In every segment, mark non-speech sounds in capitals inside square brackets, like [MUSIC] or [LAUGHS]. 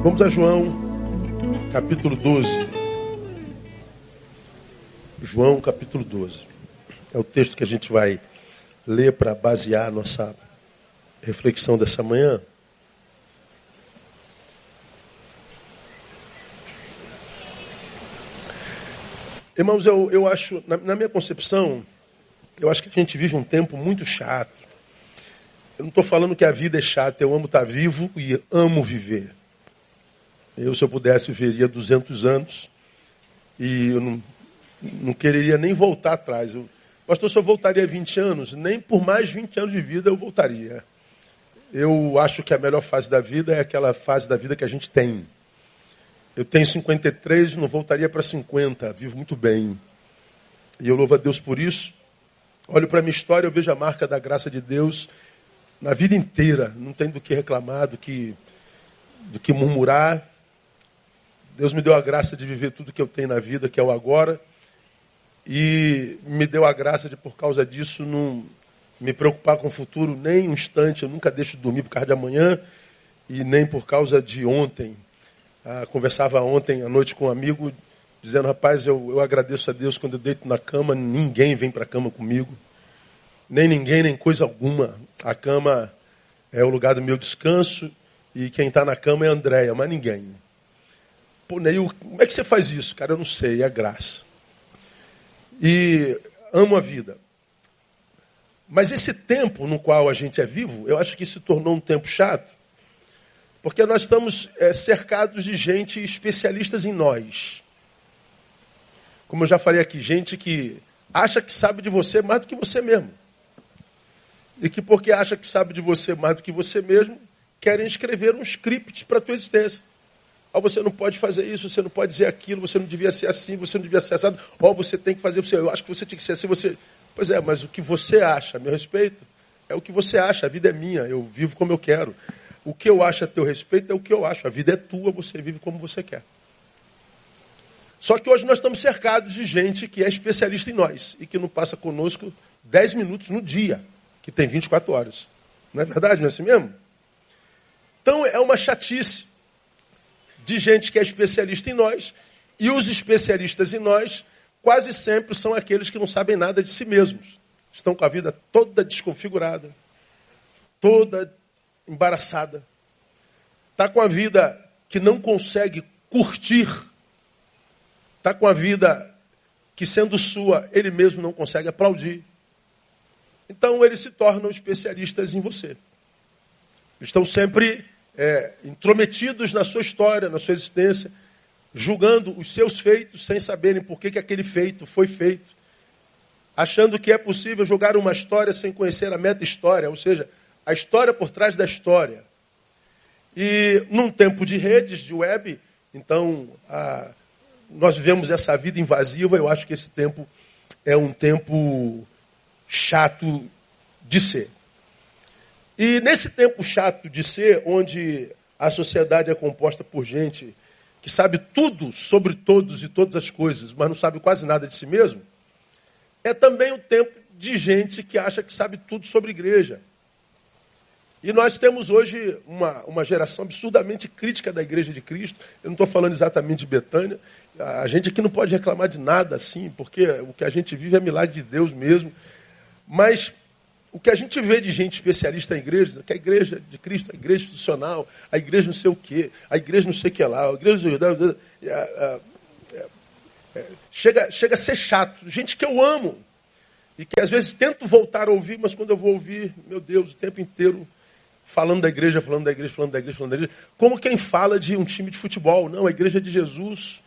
Vamos a João, capítulo 12. João, capítulo 12. É o texto que a gente vai ler para basear nossa reflexão dessa manhã. Irmãos, eu, eu acho, na, na minha concepção, eu acho que a gente vive um tempo muito chato. Eu não estou falando que a vida é chata, eu amo estar vivo e amo viver. Eu, se eu pudesse, viveria 200 anos e eu não, não quereria nem voltar atrás. Eu, pastor, se eu voltaria 20 anos, nem por mais 20 anos de vida eu voltaria. Eu acho que a melhor fase da vida é aquela fase da vida que a gente tem. Eu tenho 53, não voltaria para 50, vivo muito bem. E eu louvo a Deus por isso. Olho para a minha história, eu vejo a marca da graça de Deus na vida inteira. Não tem do que reclamar, do que, do que murmurar. Deus me deu a graça de viver tudo que eu tenho na vida, que é o agora. E me deu a graça de, por causa disso, não me preocupar com o futuro nem um instante. Eu nunca deixo de dormir por causa de amanhã e nem por causa de ontem. Ah, conversava ontem à noite com um amigo, dizendo: Rapaz, eu, eu agradeço a Deus quando eu deito na cama, ninguém vem para a cama comigo. Nem ninguém, nem coisa alguma. A cama é o lugar do meu descanso e quem está na cama é a Andréia, mas ninguém. Pô, Neil, como é que você faz isso? Cara, eu não sei, é graça. E amo a vida. Mas esse tempo no qual a gente é vivo, eu acho que se tornou um tempo chato, porque nós estamos é, cercados de gente especialistas em nós. Como eu já falei aqui, gente que acha que sabe de você mais do que você mesmo. E que porque acha que sabe de você mais do que você mesmo, querem escrever um script para a tua existência. Oh, você não pode fazer isso, você não pode dizer aquilo, você não devia ser assim, você não devia ser assado. Oh, você tem que fazer, você, eu acho que você tinha que ser assim, você. Pois é, mas o que você acha a meu respeito é o que você acha, a vida é minha, eu vivo como eu quero. O que eu acho a teu respeito é o que eu acho, a vida é tua, você vive como você quer. Só que hoje nós estamos cercados de gente que é especialista em nós e que não passa conosco 10 minutos no dia, que tem 24 horas. Não é verdade, não é assim mesmo? Então é uma chatice de gente que é especialista em nós, e os especialistas em nós quase sempre são aqueles que não sabem nada de si mesmos. Estão com a vida toda desconfigurada, toda embaraçada. Está com a vida que não consegue curtir. Está com a vida que, sendo sua, ele mesmo não consegue aplaudir. Então, eles se tornam especialistas em você. Estão sempre é, intrometidos na sua história, na sua existência, julgando os seus feitos sem saberem por que, que aquele feito foi feito, achando que é possível julgar uma história sem conhecer a meta-história, ou seja, a história por trás da história. E num tempo de redes, de web, então a, nós vivemos essa vida invasiva, eu acho que esse tempo é um tempo chato de ser. E nesse tempo chato de ser, onde a sociedade é composta por gente que sabe tudo sobre todos e todas as coisas, mas não sabe quase nada de si mesmo, é também o tempo de gente que acha que sabe tudo sobre igreja. E nós temos hoje uma, uma geração absurdamente crítica da igreja de Cristo. Eu não estou falando exatamente de Betânia. A gente aqui não pode reclamar de nada assim, porque o que a gente vive é milagre de Deus mesmo. Mas o que a gente vê de gente especialista em igreja, que a igreja de Cristo, a igreja institucional, a igreja não sei o quê, a igreja não sei o que lá, a igreja chega, chega a ser chato. Gente que eu amo. E que às vezes tento voltar a ouvir, mas quando eu vou ouvir, meu Deus, o tempo inteiro falando da igreja, falando da igreja, falando da igreja, falando da igreja. Como quem fala de um time de futebol. Não, a igreja de Jesus.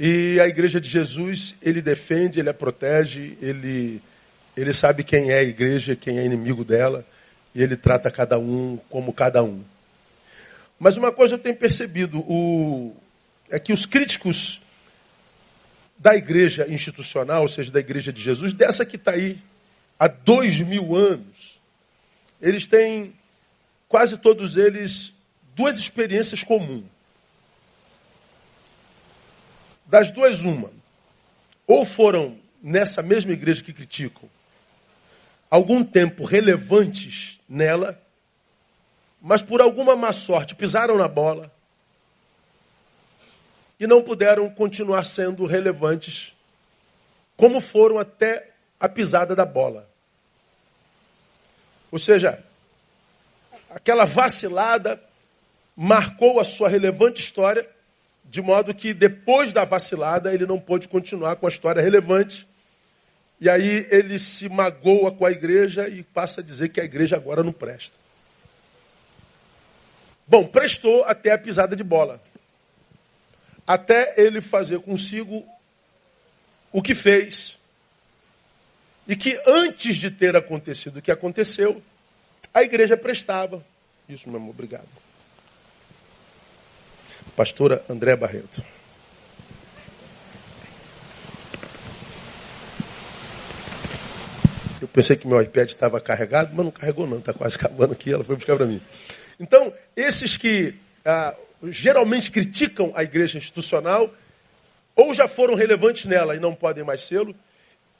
E a igreja de Jesus, ele defende, ele a protege, ele ele sabe quem é a igreja, quem é inimigo dela, e ele trata cada um como cada um. Mas uma coisa eu tenho percebido, o, é que os críticos da igreja institucional, ou seja, da igreja de Jesus, dessa que está aí há dois mil anos, eles têm, quase todos eles, duas experiências comuns. Das duas, uma. Ou foram nessa mesma igreja que criticam, algum tempo relevantes nela, mas por alguma má sorte pisaram na bola, e não puderam continuar sendo relevantes como foram até a pisada da bola. Ou seja, aquela vacilada marcou a sua relevante história, de modo que depois da vacilada ele não pôde continuar com a história relevante. E aí ele se magoa com a igreja e passa a dizer que a igreja agora não presta. Bom, prestou até a pisada de bola. Até ele fazer consigo o que fez. E que antes de ter acontecido o que aconteceu, a igreja prestava. Isso mesmo, obrigado. Pastora André Barreto. Pensei que meu iPad estava carregado, mas não carregou não, está quase acabando aqui, ela foi buscar para mim. Então, esses que ah, geralmente criticam a igreja institucional, ou já foram relevantes nela e não podem mais sê-lo,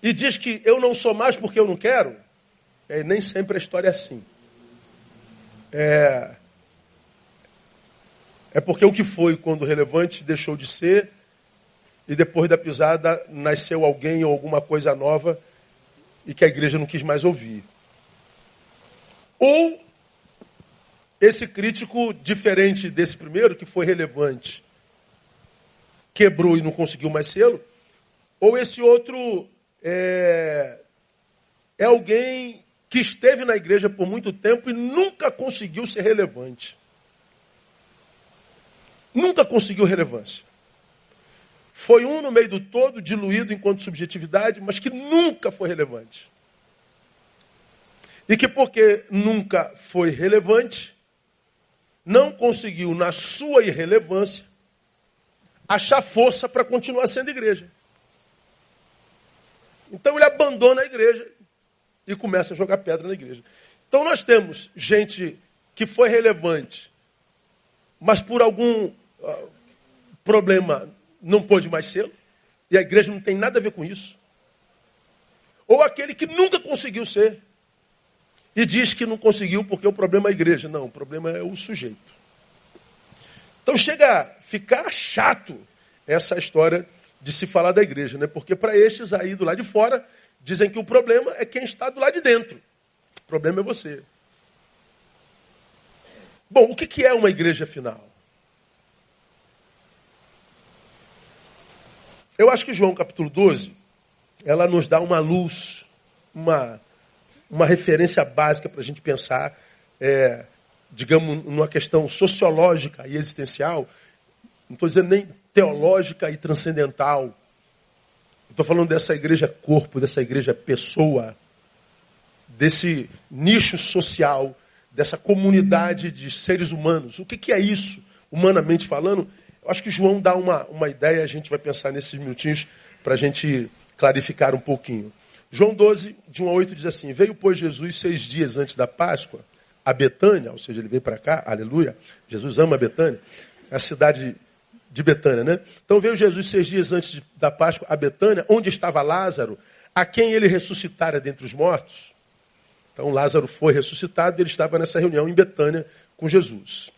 e diz que eu não sou mais porque eu não quero, é, nem sempre a história é assim. É, é porque o que foi quando relevante deixou de ser, e depois da pisada nasceu alguém ou alguma coisa nova e que a igreja não quis mais ouvir. Ou esse crítico, diferente desse primeiro, que foi relevante, quebrou e não conseguiu mais sê-lo, ou esse outro é, é alguém que esteve na igreja por muito tempo e nunca conseguiu ser relevante. Nunca conseguiu relevância. Foi um no meio do todo, diluído enquanto subjetividade, mas que nunca foi relevante. E que porque nunca foi relevante, não conseguiu, na sua irrelevância, achar força para continuar sendo igreja. Então ele abandona a igreja e começa a jogar pedra na igreja. Então nós temos gente que foi relevante, mas por algum uh, problema não pôde mais ser, e a igreja não tem nada a ver com isso. Ou aquele que nunca conseguiu ser e diz que não conseguiu porque o problema é a igreja. Não, o problema é o sujeito. Então chega a ficar chato essa história de se falar da igreja, né? Porque para estes aí do lado de fora dizem que o problema é quem está do lado de dentro. O problema é você. Bom, o que é uma igreja final? Eu acho que João capítulo 12, ela nos dá uma luz, uma, uma referência básica para a gente pensar, é, digamos, numa questão sociológica e existencial, não estou dizendo nem teológica e transcendental. Estou falando dessa igreja corpo, dessa igreja pessoa, desse nicho social, dessa comunidade de seres humanos. O que, que é isso, humanamente falando? Acho que João dá uma, uma ideia, a gente vai pensar nesses minutinhos para a gente clarificar um pouquinho. João 12, de 1 a 8 diz assim: Veio, pois, Jesus seis dias antes da Páscoa a Betânia, ou seja, ele veio para cá, aleluia. Jesus ama Betânia, é a cidade de Betânia, né? Então veio Jesus seis dias antes de, da Páscoa a Betânia, onde estava Lázaro, a quem ele ressuscitara dentre os mortos. Então Lázaro foi ressuscitado e ele estava nessa reunião em Betânia com Jesus.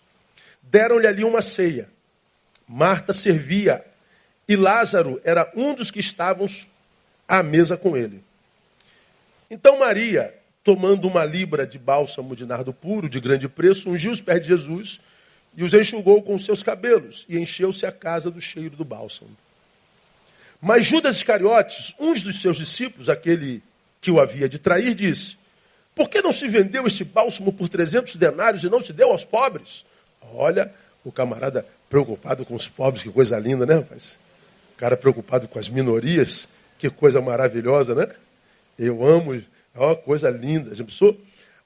Deram-lhe ali uma ceia. Marta servia e Lázaro era um dos que estavam à mesa com ele. Então Maria, tomando uma libra de bálsamo de nardo puro, de grande preço, ungiu os pés de Jesus e os enxugou com seus cabelos e encheu-se a casa do cheiro do bálsamo. Mas Judas Iscariotes, um dos seus discípulos, aquele que o havia de trair, disse: Por que não se vendeu este bálsamo por 300 denários e não se deu aos pobres? Olha, o camarada preocupado com os pobres, que coisa linda, né, rapaz? O cara preocupado com as minorias, que coisa maravilhosa, né? Eu amo, uma coisa linda. Já pensou?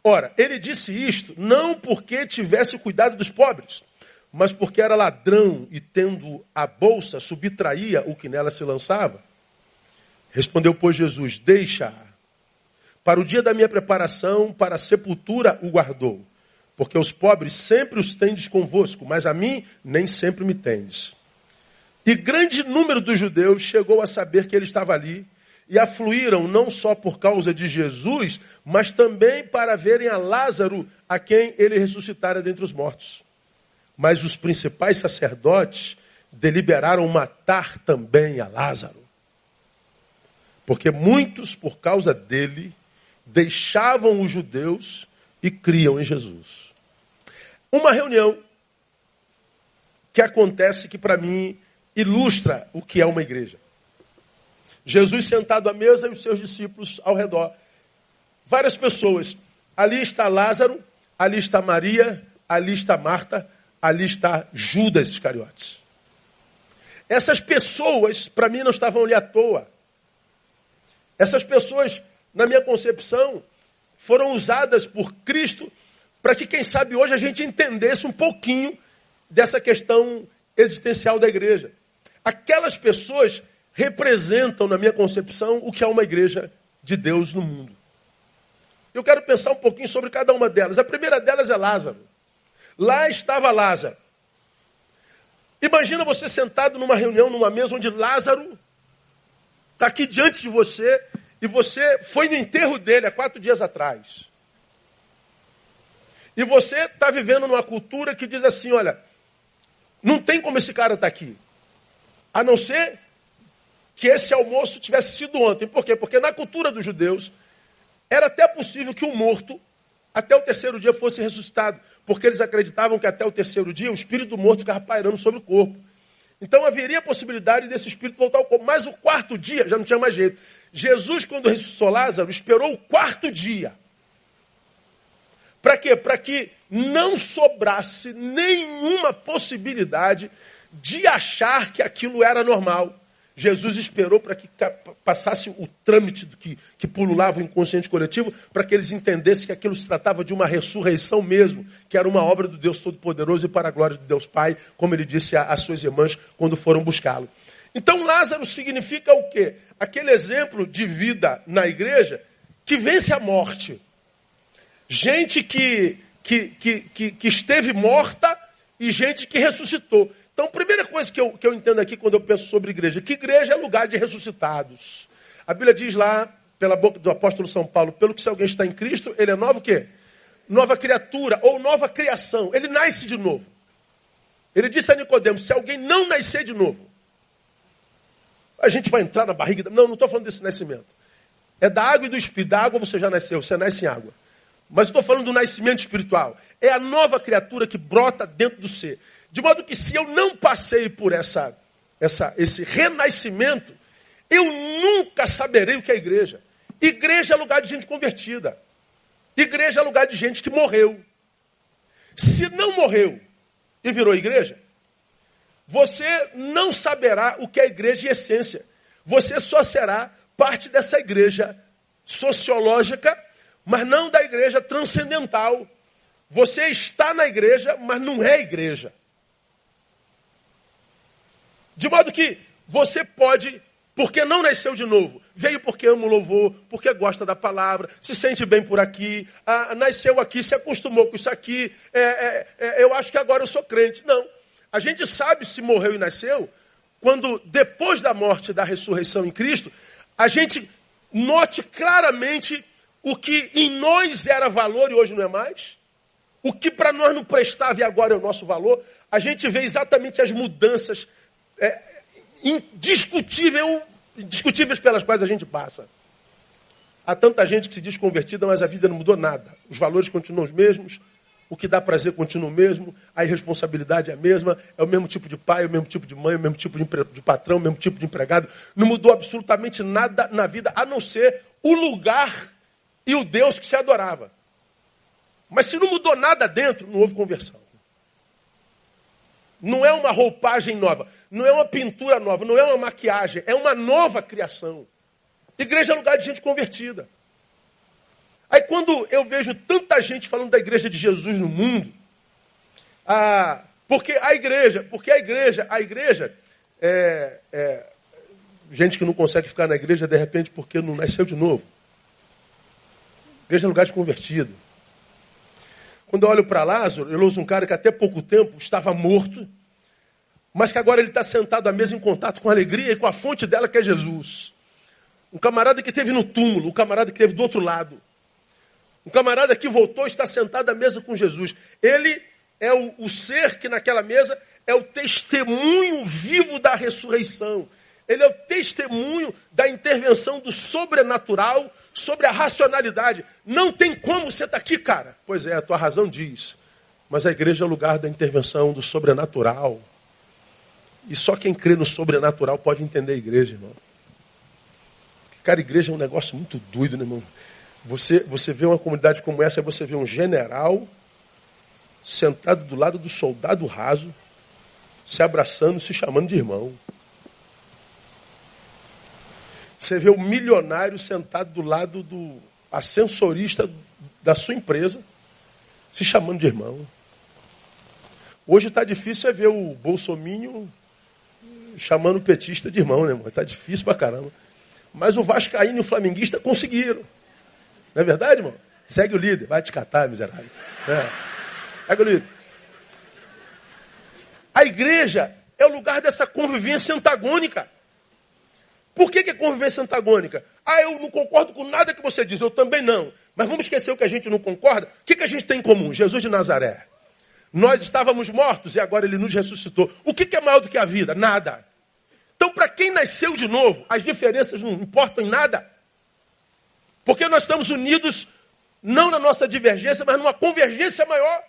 Ora, ele disse isto não porque tivesse cuidado dos pobres, mas porque era ladrão e, tendo a bolsa, subtraía o que nela se lançava. Respondeu, pois, Jesus: Deixa. Para o dia da minha preparação, para a sepultura o guardou. Porque os pobres sempre os tendes convosco, mas a mim nem sempre me tendes. E grande número dos judeus chegou a saber que ele estava ali e afluíram não só por causa de Jesus, mas também para verem a Lázaro, a quem ele ressuscitara dentre os mortos. Mas os principais sacerdotes deliberaram matar também a Lázaro. Porque muitos, por causa dele, deixavam os judeus e criam em Jesus. Uma reunião que acontece que, para mim, ilustra o que é uma igreja. Jesus sentado à mesa e os seus discípulos ao redor. Várias pessoas. Ali está Lázaro, ali está Maria, ali está Marta, ali está Judas Iscariotes. Essas pessoas, para mim, não estavam ali à toa. Essas pessoas, na minha concepção, foram usadas por Cristo para que, quem sabe, hoje a gente entendesse um pouquinho dessa questão existencial da igreja. Aquelas pessoas representam, na minha concepção, o que é uma igreja de Deus no mundo. Eu quero pensar um pouquinho sobre cada uma delas. A primeira delas é Lázaro. Lá estava Lázaro. Imagina você sentado numa reunião, numa mesa onde Lázaro está aqui diante de você e você foi no enterro dele há quatro dias atrás. E você está vivendo numa cultura que diz assim: olha, não tem como esse cara estar tá aqui. A não ser que esse almoço tivesse sido ontem. Por quê? Porque na cultura dos judeus era até possível que o morto até o terceiro dia fosse ressuscitado, porque eles acreditavam que até o terceiro dia o espírito do morto ficava pairando sobre o corpo. Então haveria a possibilidade desse espírito voltar ao corpo. Mas o quarto dia já não tinha mais jeito. Jesus, quando ressuscitou Lázaro, esperou o quarto dia. Para quê? Para que não sobrasse nenhuma possibilidade de achar que aquilo era normal. Jesus esperou para que passasse o trâmite que, que pululava o inconsciente coletivo, para que eles entendessem que aquilo se tratava de uma ressurreição mesmo, que era uma obra do Deus Todo-Poderoso e para a glória de Deus Pai, como ele disse às suas irmãs quando foram buscá-lo. Então Lázaro significa o quê? Aquele exemplo de vida na igreja que vence a morte. Gente que, que, que, que, que esteve morta e gente que ressuscitou. Então, primeira coisa que eu, que eu entendo aqui quando eu penso sobre igreja, que igreja é lugar de ressuscitados. A Bíblia diz lá, pela boca do apóstolo São Paulo, pelo que se alguém está em Cristo, ele é novo o quê? Nova criatura ou nova criação. Ele nasce de novo. Ele disse a Nicodemos, se alguém não nascer de novo, a gente vai entrar na barriga. Não, não estou falando desse nascimento. É da água e do espírito. Da água você já nasceu, você nasce em água. Mas estou falando do nascimento espiritual. É a nova criatura que brota dentro do ser. De modo que se eu não passei por essa, essa, esse renascimento, eu nunca saberei o que é igreja. Igreja é lugar de gente convertida. Igreja é lugar de gente que morreu. Se não morreu e virou igreja, você não saberá o que é igreja em essência. Você só será parte dessa igreja sociológica, mas não da igreja transcendental. Você está na igreja, mas não é igreja. De modo que você pode, porque não nasceu de novo, veio porque ama o louvor, porque gosta da palavra, se sente bem por aqui, ah, nasceu aqui, se acostumou com isso aqui, é, é, é, eu acho que agora eu sou crente. Não. A gente sabe se morreu e nasceu quando, depois da morte e da ressurreição em Cristo, a gente note claramente o que em nós era valor e hoje não é mais. O que para nós não prestava e agora é o nosso valor. A gente vê exatamente as mudanças é, indiscutíveis pelas quais a gente passa. Há tanta gente que se diz convertida, mas a vida não mudou nada. Os valores continuam os mesmos, o que dá prazer continua o mesmo, a irresponsabilidade é a mesma, é o mesmo tipo de pai, é o mesmo tipo de mãe, é o mesmo tipo de, de patrão, é o mesmo tipo de empregado. Não mudou absolutamente nada na vida, a não ser o lugar e o Deus que se adorava. Mas se não mudou nada dentro, não houve conversão. Não é uma roupagem nova, não é uma pintura nova, não é uma maquiagem, é uma nova criação. Igreja é lugar de gente convertida. Aí quando eu vejo tanta gente falando da igreja de Jesus no mundo, ah, porque a igreja, porque a igreja, a igreja é, é gente que não consegue ficar na igreja de repente porque não nasceu de novo. Igreja é lugar de convertido. Quando eu olho para Lázaro, eu ouço um cara que até pouco tempo estava morto, mas que agora ele está sentado à mesa em contato com a alegria e com a fonte dela, que é Jesus. Um camarada que teve no túmulo, um camarada que teve do outro lado. Um camarada que voltou está sentado à mesa com Jesus. Ele é o, o ser que naquela mesa é o testemunho vivo da ressurreição. Ele é o testemunho da intervenção do sobrenatural sobre a racionalidade. Não tem como você estar tá aqui, cara. Pois é, a tua razão diz. Mas a igreja é o lugar da intervenção do sobrenatural. E só quem crê no sobrenatural pode entender a igreja, irmão. Cara, a igreja é um negócio muito doido, né, irmão? Você, você vê uma comunidade como essa, você vê um general sentado do lado do soldado raso, se abraçando, se chamando de irmão. Você vê o milionário sentado do lado do ascensorista da sua empresa, se chamando de irmão. Hoje está difícil é ver o Bolsominho chamando o petista de irmão, né, irmão? Está difícil pra caramba. Mas o Vascaíno e o Flamenguista conseguiram. Não é verdade, irmão? Segue o líder, vai te catar, miserável. É. Segue o líder. A igreja é o lugar dessa convivência antagônica. Por que, que é convivência antagônica? Ah, eu não concordo com nada que você diz, eu também não. Mas vamos esquecer o que a gente não concorda. O que, que a gente tem em comum? Jesus de Nazaré. Nós estávamos mortos e agora ele nos ressuscitou. O que, que é maior do que a vida? Nada. Então, para quem nasceu de novo, as diferenças não importam em nada. Porque nós estamos unidos não na nossa divergência, mas numa convergência maior.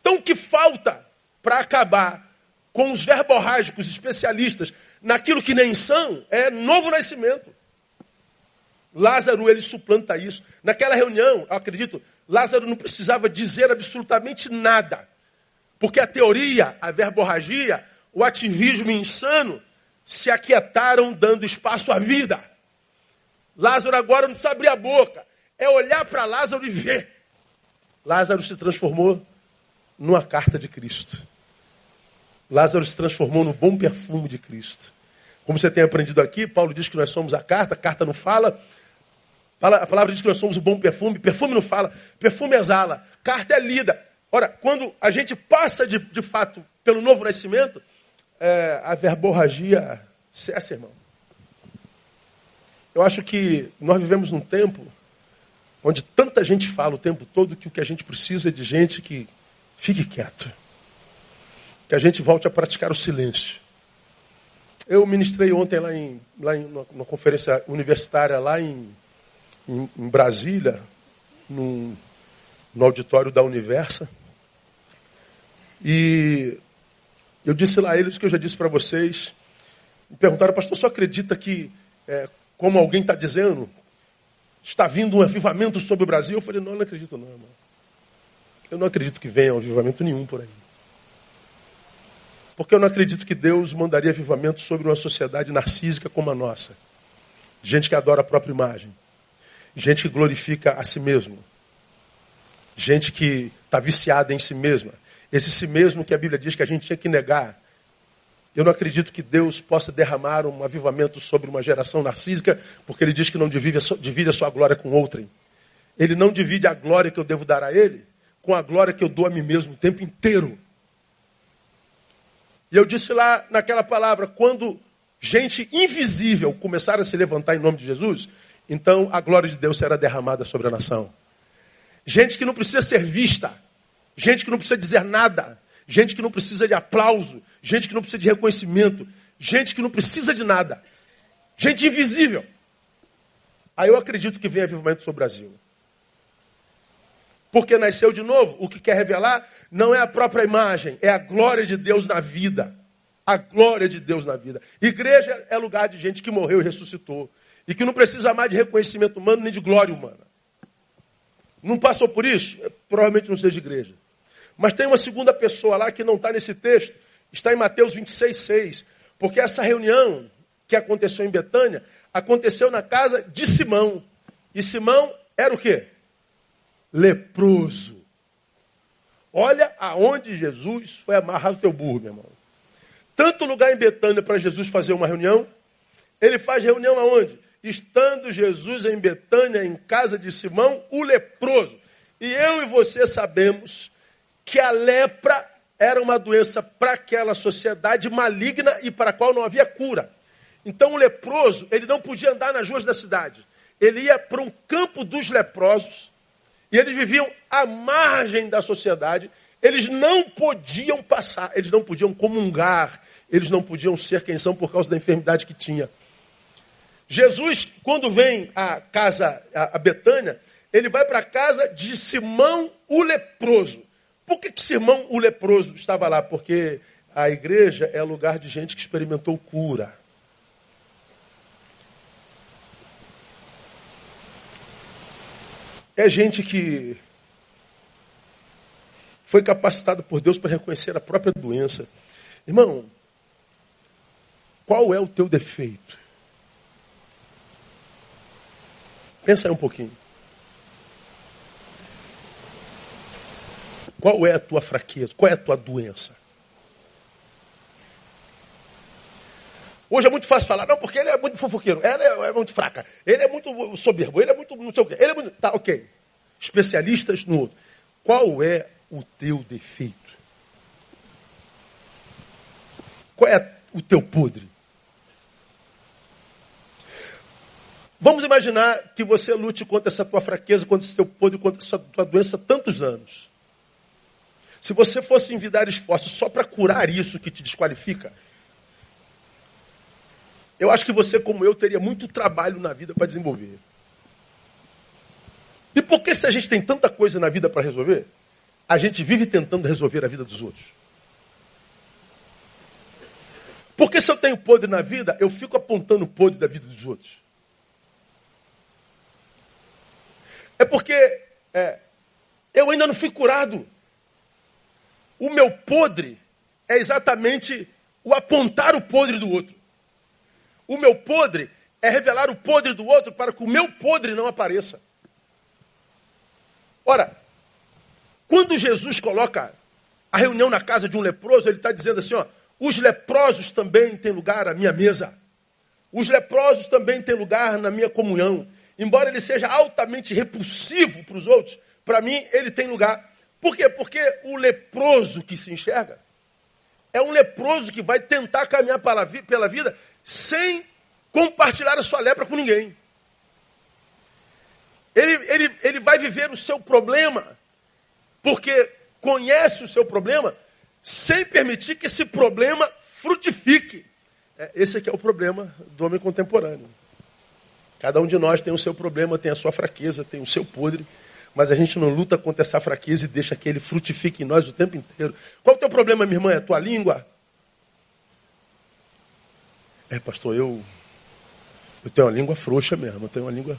Então, o que falta para acabar com os verborrágicos especialistas naquilo que nem são, é novo nascimento. Lázaro, ele suplanta isso. Naquela reunião, eu acredito, Lázaro não precisava dizer absolutamente nada. Porque a teoria, a verborragia, o ativismo insano se aquietaram dando espaço à vida. Lázaro agora não precisa abrir a boca. É olhar para Lázaro e ver. Lázaro se transformou numa carta de Cristo. Lázaro se transformou no bom perfume de Cristo. Como você tem aprendido aqui, Paulo diz que nós somos a carta, a carta não fala. A palavra diz que nós somos o bom perfume, perfume não fala, perfume exala, carta é lida. Ora, quando a gente passa de, de fato pelo novo nascimento, é, a verborragia cessa, irmão. Eu acho que nós vivemos num tempo onde tanta gente fala o tempo todo que o que a gente precisa é de gente que fique quieto que a gente volte a praticar o silêncio. Eu ministrei ontem lá em, lá em numa conferência universitária lá em, em, em Brasília, num, no auditório da Universa. E eu disse lá a eles o que eu já disse para vocês. Me perguntaram, pastor, só acredita que, é, como alguém está dizendo, está vindo um avivamento sobre o Brasil? Eu falei, não, eu não acredito não, irmão. Eu não acredito que venha um avivamento nenhum por aí. Porque eu não acredito que Deus mandaria avivamento sobre uma sociedade narcísica como a nossa. Gente que adora a própria imagem. Gente que glorifica a si mesmo. Gente que está viciada em si mesma. Esse si mesmo que a Bíblia diz que a gente tinha que negar. Eu não acredito que Deus possa derramar um avivamento sobre uma geração narcísica, porque Ele diz que não divide a sua, divide a sua glória com outrem. Ele não divide a glória que eu devo dar a Ele com a glória que eu dou a mim mesmo o tempo inteiro. E eu disse lá naquela palavra, quando gente invisível começar a se levantar em nome de Jesus, então a glória de Deus será derramada sobre a nação. Gente que não precisa ser vista, gente que não precisa dizer nada, gente que não precisa de aplauso, gente que não precisa de reconhecimento, gente que não precisa de nada, gente invisível. Aí eu acredito que vem avivamento sobre o Brasil. Porque nasceu de novo. O que quer revelar não é a própria imagem, é a glória de Deus na vida. A glória de Deus na vida. Igreja é lugar de gente que morreu e ressuscitou. E que não precisa mais de reconhecimento humano nem de glória humana. Não passou por isso? É, provavelmente não seja igreja. Mas tem uma segunda pessoa lá que não está nesse texto. Está em Mateus 26, 6. Porque essa reunião que aconteceu em Betânia aconteceu na casa de Simão. E Simão era o quê? Leproso. Olha aonde Jesus foi amarrar o teu burro, meu irmão. Tanto lugar em Betânia para Jesus fazer uma reunião. Ele faz reunião aonde? Estando Jesus em Betânia, em casa de Simão, o leproso. E eu e você sabemos que a lepra era uma doença para aquela sociedade maligna e para a qual não havia cura. Então o leproso, ele não podia andar nas ruas da cidade. Ele ia para um campo dos leprosos, e eles viviam à margem da sociedade, Eles não podiam passar, eles não podiam comungar, eles não podiam ser quem são por causa da enfermidade que tinha. Jesus, quando vem à casa, a Betânia, ele vai para a casa de Simão o leproso. Por que, que Simão o leproso estava lá? Porque a igreja é lugar de gente que experimentou cura. É gente que foi capacitada por Deus para reconhecer a própria doença. Irmão, qual é o teu defeito? Pensa aí um pouquinho. Qual é a tua fraqueza? Qual é a tua doença? Hoje é muito fácil falar, não, porque ele é muito fofoqueiro, ela é, é muito fraca, ele é muito soberbo, ele é muito não sei o quê, ele é muito. Tá, ok. Especialistas no outro. Qual é o teu defeito? Qual é o teu podre? Vamos imaginar que você lute contra essa tua fraqueza, contra esse teu podre, contra essa tua doença tantos anos. Se você fosse envidar esforços só para curar isso que te desqualifica, eu acho que você, como eu, teria muito trabalho na vida para desenvolver. E por que se a gente tem tanta coisa na vida para resolver, a gente vive tentando resolver a vida dos outros? Porque se eu tenho podre na vida, eu fico apontando o podre da vida dos outros. É porque é, eu ainda não fui curado. O meu podre é exatamente o apontar o podre do outro. O meu podre é revelar o podre do outro para que o meu podre não apareça. Ora, quando Jesus coloca a reunião na casa de um leproso, ele está dizendo assim: ó, os leprosos também têm lugar à minha mesa. Os leprosos também têm lugar na minha comunhão. Embora ele seja altamente repulsivo para os outros, para mim ele tem lugar. Por quê? Porque o leproso que se enxerga é um leproso que vai tentar caminhar pela vida sem compartilhar a sua lepra com ninguém. Ele, ele, ele vai viver o seu problema, porque conhece o seu problema, sem permitir que esse problema frutifique. É, esse aqui é o problema do homem contemporâneo. Cada um de nós tem o seu problema, tem a sua fraqueza, tem o seu podre mas a gente não luta contra essa fraqueza e deixa que ele frutifique em nós o tempo inteiro. Qual é o teu problema, minha irmã? É a tua língua? É, pastor, eu, eu tenho uma língua frouxa mesmo, eu tenho uma língua,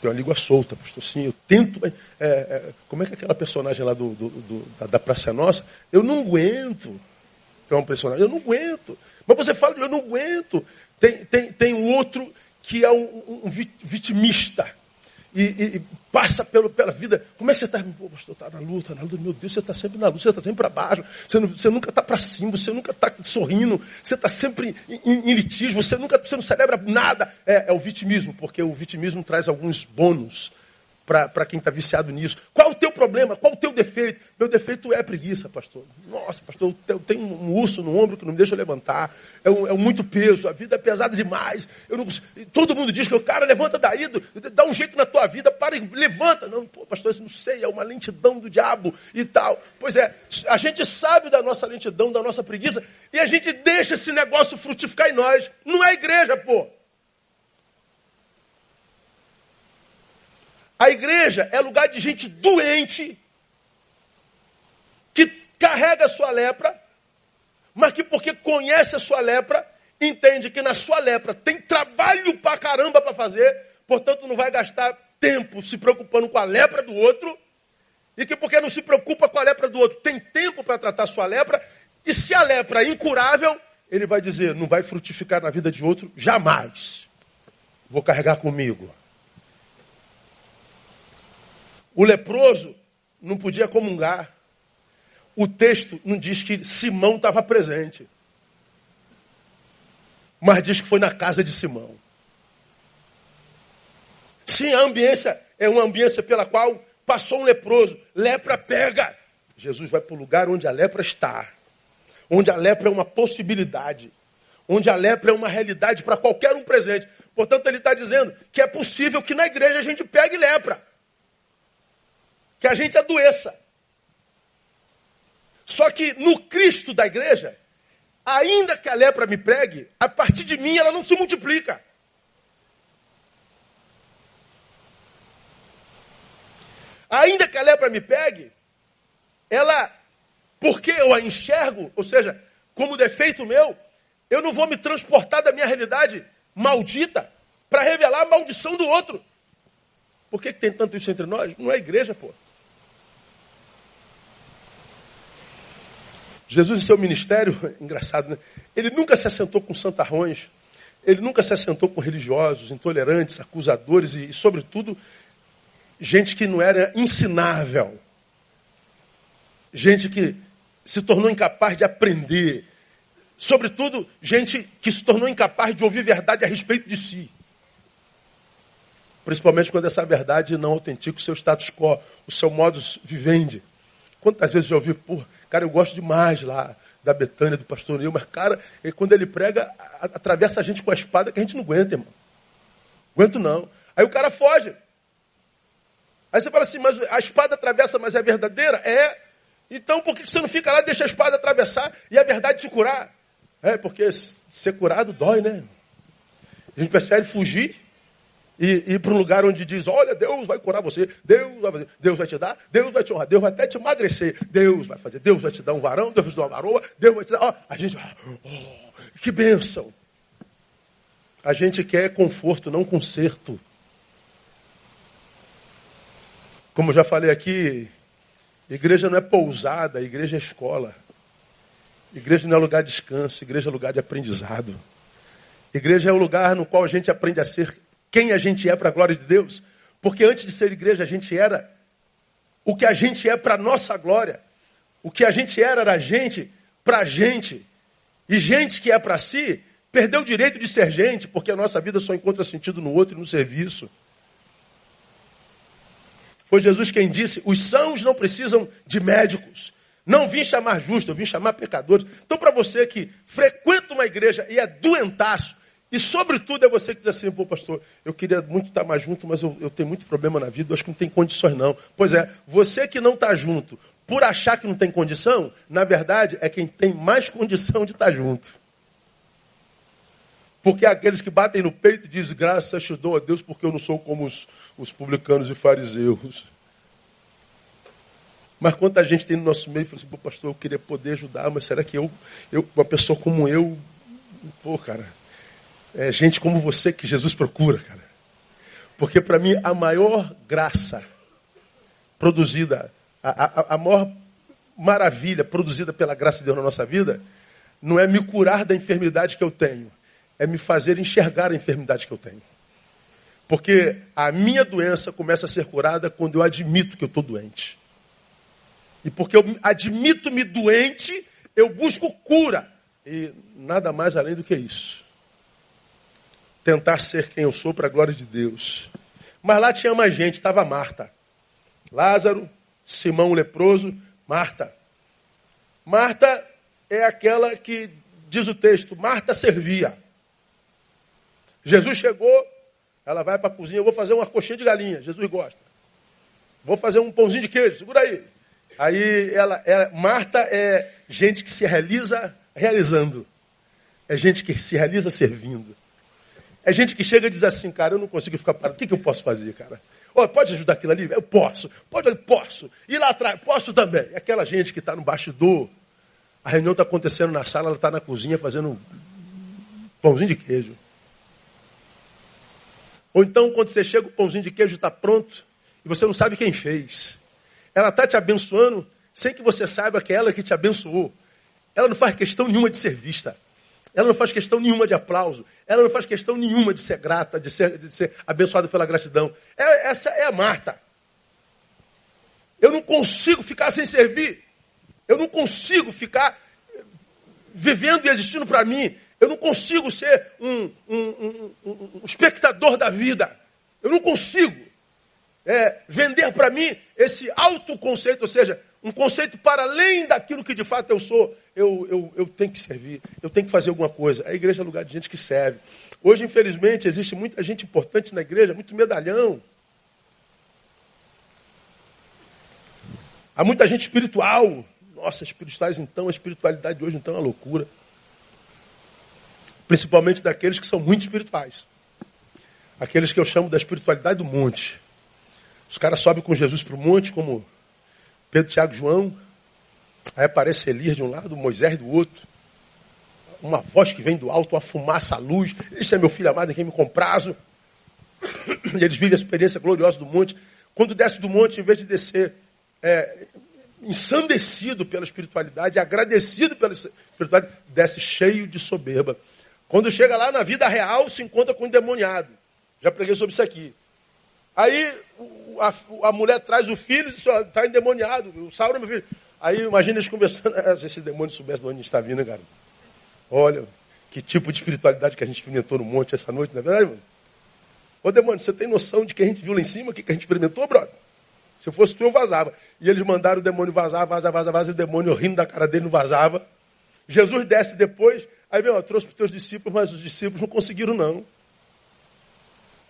tenho uma língua solta, pastor. Sim, eu tento. É, é, como é que aquela personagem lá do, do, do da, da Praça Nossa? Eu não aguento. É um personagem, eu não aguento. Mas você fala, eu não aguento. Tem, tem, tem um outro que é um, um vitimista e, e, passa pelo, pela vida. Como é que você está? Pô, pastor, está na luta, na luta. Meu Deus, você está sempre na luta, você está sempre para baixo. Você, não, você nunca está para cima, você nunca está sorrindo, você está sempre em, em, litígio, você nunca você não celebra nada. É, é o vitimismo, porque o vitimismo traz alguns bônus para quem está viciado nisso. Qual o teu problema? Qual o teu defeito? Meu defeito é preguiça, pastor. Nossa, pastor, eu tenho um urso no ombro que não me deixa levantar. É, um, é muito peso, a vida é pesada demais. Eu não, todo mundo diz que o cara levanta daí, dá um jeito na tua vida, para e levanta. Não, pô, pastor, isso não sei, é uma lentidão do diabo e tal. Pois é, a gente sabe da nossa lentidão, da nossa preguiça, e a gente deixa esse negócio frutificar em nós. Não é igreja, pô. A igreja é lugar de gente doente, que carrega a sua lepra, mas que porque conhece a sua lepra, entende que na sua lepra tem trabalho pra caramba para fazer, portanto não vai gastar tempo se preocupando com a lepra do outro, e que porque não se preocupa com a lepra do outro, tem tempo para tratar a sua lepra, e se a lepra é incurável, ele vai dizer, não vai frutificar na vida de outro jamais. Vou carregar comigo. O leproso não podia comungar. O texto não diz que Simão estava presente. Mas diz que foi na casa de Simão. Sim, a ambiência é uma ambiência pela qual passou um leproso. Lepra pega. Jesus vai para o lugar onde a lepra está. Onde a lepra é uma possibilidade. Onde a lepra é uma realidade para qualquer um presente. Portanto, ele está dizendo que é possível que na igreja a gente pegue lepra que a gente adoeça. Só que no Cristo da igreja, ainda que a lepra me pregue, a partir de mim ela não se multiplica. Ainda que a lepra me pegue, ela, porque eu a enxergo, ou seja, como defeito meu, eu não vou me transportar da minha realidade maldita para revelar a maldição do outro. Por que, que tem tanto isso entre nós? Não é igreja, pô. Jesus, em seu ministério, [LAUGHS] engraçado, né? Ele nunca se assentou com santarrões, ele nunca se assentou com religiosos, intolerantes, acusadores e, e sobretudo, gente que não era ensinável. Gente que se tornou incapaz de aprender. Sobretudo, gente que se tornou incapaz de ouvir verdade a respeito de si. Principalmente quando essa verdade não autentica o seu status quo, o seu modus vivendi. Quantas vezes eu já ouvi, pô, cara, eu gosto demais lá da Betânia, do pastor Nil, mas, cara, quando ele prega, atravessa a gente com a espada que a gente não aguenta, irmão. Aguento não. Aí o cara foge. Aí você fala assim, mas a espada atravessa, mas é verdadeira? É. Então por que você não fica lá e deixa a espada atravessar e a verdade te curar? É, porque ser curado dói, né? A gente prefere fugir e ir para um lugar onde diz, olha, Deus vai curar você, Deus vai, fazer, Deus vai te dar, Deus vai te honrar, Deus vai até te emagrecer, Deus vai fazer, Deus vai te dar um varão, Deus vai te dar uma varoa, Deus vai te dar. Ó, a gente, oh, que bênção! A gente quer conforto, não conserto. Como já falei aqui, igreja não é pousada, igreja é escola. Igreja não é lugar de descanso, igreja é lugar de aprendizado. Igreja é o lugar no qual a gente aprende a ser quem a gente é para a glória de Deus. Porque antes de ser igreja, a gente era o que a gente é para a nossa glória. O que a gente era era gente para a gente. E gente que é para si, perdeu o direito de ser gente, porque a nossa vida só encontra sentido no outro e no serviço. Foi Jesus quem disse: os sãos não precisam de médicos. Não vim chamar justo, eu vim chamar pecadores. Então, para você que frequenta uma igreja e é doentaço, e sobretudo é você que diz assim, pô, pastor, eu queria muito estar mais junto, mas eu, eu tenho muito problema na vida, eu acho que não tem condições não. Pois é, você que não está junto, por achar que não tem condição, na verdade é quem tem mais condição de estar junto. Porque aqueles que batem no peito e dizem, graças te dou a Deus, porque eu não sou como os, os publicanos e fariseus. Mas quanta gente tem no nosso meio e fala assim, pô, pastor, eu queria poder ajudar, mas será que eu, eu uma pessoa como eu, pô, cara, é gente como você que Jesus procura, cara. Porque para mim a maior graça produzida, a, a, a maior maravilha produzida pela graça de Deus na nossa vida, não é me curar da enfermidade que eu tenho, é me fazer enxergar a enfermidade que eu tenho. Porque a minha doença começa a ser curada quando eu admito que eu estou doente. E porque eu admito-me doente, eu busco cura. E nada mais além do que isso. Tentar ser quem eu sou para a glória de Deus. Mas lá tinha mais gente, estava Marta. Lázaro, Simão o leproso, Marta. Marta é aquela que, diz o texto, Marta servia. Jesus chegou, ela vai para a cozinha, eu vou fazer uma coxinha de galinha, Jesus gosta. Vou fazer um pãozinho de queijo, segura aí. Aí ela, ela, Marta é gente que se realiza realizando. É gente que se realiza servindo. É gente que chega e diz assim, cara, eu não consigo ficar parado. O que, que eu posso fazer, cara? Oh, pode ajudar aquilo ali? Eu posso. Pode, posso. E lá atrás, posso também. É aquela gente que está no bastidor. A reunião está acontecendo na sala, ela está na cozinha fazendo pãozinho de queijo. Ou então, quando você chega, o pãozinho de queijo está pronto e você não sabe quem fez. Ela está te abençoando sem que você saiba que é ela que te abençoou. Ela não faz questão nenhuma de ser vista. Ela não faz questão nenhuma de aplauso. Ela não faz questão nenhuma de ser grata, de ser, de ser abençoada pela gratidão. É, essa é a Marta. Eu não consigo ficar sem servir. Eu não consigo ficar vivendo e existindo para mim. Eu não consigo ser um, um, um, um espectador da vida. Eu não consigo é, vender para mim esse autoconceito, ou seja, um conceito para além daquilo que de fato eu sou. Eu, eu, eu tenho que servir, eu tenho que fazer alguma coisa. A igreja é lugar de gente que serve. Hoje, infelizmente, existe muita gente importante na igreja, muito medalhão. Há muita gente espiritual, Nossa, espirituais então, a espiritualidade de hoje então é uma loucura. Principalmente daqueles que são muito espirituais. Aqueles que eu chamo da espiritualidade do monte. Os caras sobem com Jesus para o monte, como Pedro, Tiago João. Aí aparece Elias de um lado, Moisés do outro. Uma voz que vem do alto, uma fumaça, a luz. Este é meu filho amado em quem me comprazo. E eles vivem a experiência gloriosa do monte. Quando desce do monte, em vez de descer é, ensandecido pela espiritualidade, agradecido pela espiritualidade, desce cheio de soberba. Quando chega lá na vida real, se encontra com o endemoniado. Já preguei sobre isso aqui. Aí a, a mulher traz o filho e diz: está endemoniado, o Saulo é meu filho. Aí imagina eles conversando, [LAUGHS] se esse demônio soubesse de onde está vindo, cara. Olha, que tipo de espiritualidade que a gente experimentou no monte essa noite, não é verdade, mano? Ô demônio, você tem noção de que a gente viu lá em cima, o que a gente experimentou, brother? Se eu fosse tu, eu vazava. E eles mandaram o demônio vazar, vazar, vazar, vazar, e o demônio rindo da cara dele não vazava. Jesus desce depois, aí vem, ó, trouxe para os teus discípulos, mas os discípulos não conseguiram, não.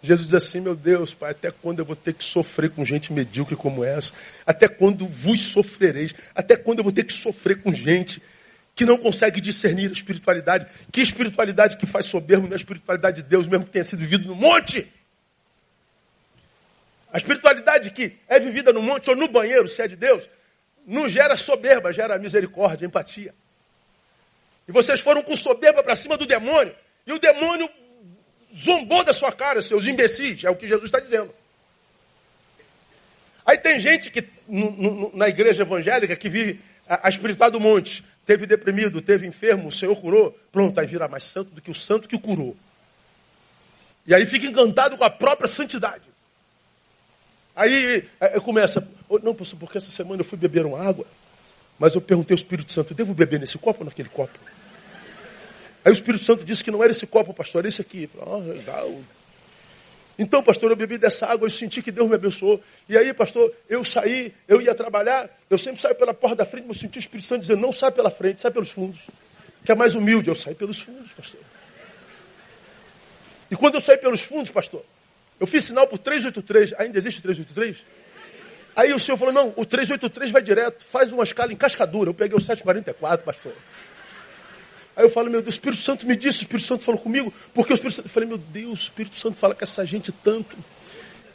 Jesus diz assim, meu Deus, Pai, até quando eu vou ter que sofrer com gente medíocre como essa? Até quando vos sofrereis? Até quando eu vou ter que sofrer com gente que não consegue discernir a espiritualidade? Que espiritualidade que faz soberbo não é espiritualidade de Deus, mesmo que tenha sido vivido no monte? A espiritualidade que é vivida no monte ou no banheiro, se é de Deus, não gera soberba, gera misericórdia, empatia. E vocês foram com soberba para cima do demônio, e o demônio zombou da sua cara, seus imbecis, é o que Jesus está dizendo. Aí tem gente que na igreja evangélica que vive a, espiritual do monte, teve deprimido, teve enfermo, o Senhor curou, pronto, aí vira mais santo do que o santo que o curou. E aí fica encantado com a própria santidade. Aí é, começa, oh, não, porque essa semana eu fui beber uma água, mas eu perguntei ao Espírito Santo, devo beber nesse copo ou naquele copo? Aí o Espírito Santo disse que não era esse copo, pastor, era esse aqui. ah, legal. Então, pastor, eu bebi dessa água, eu senti que Deus me abençoou. E aí, pastor, eu saí, eu ia trabalhar, eu sempre saio pela porta da frente, mas eu senti o Espírito Santo dizendo, não sai pela frente, sai pelos fundos. Que é mais humilde, eu saí pelos fundos, pastor. E quando eu saí pelos fundos, pastor, eu fiz sinal por 383. Ainda existe 383? Aí o senhor falou: não, o 383 vai direto, faz uma escala em cascadura. Eu peguei o 744, pastor. Aí eu falo, meu Deus, o Espírito Santo me disse, o Espírito Santo falou comigo, porque o Espírito Santo. Eu falei, meu Deus, o Espírito Santo fala com essa gente tanto.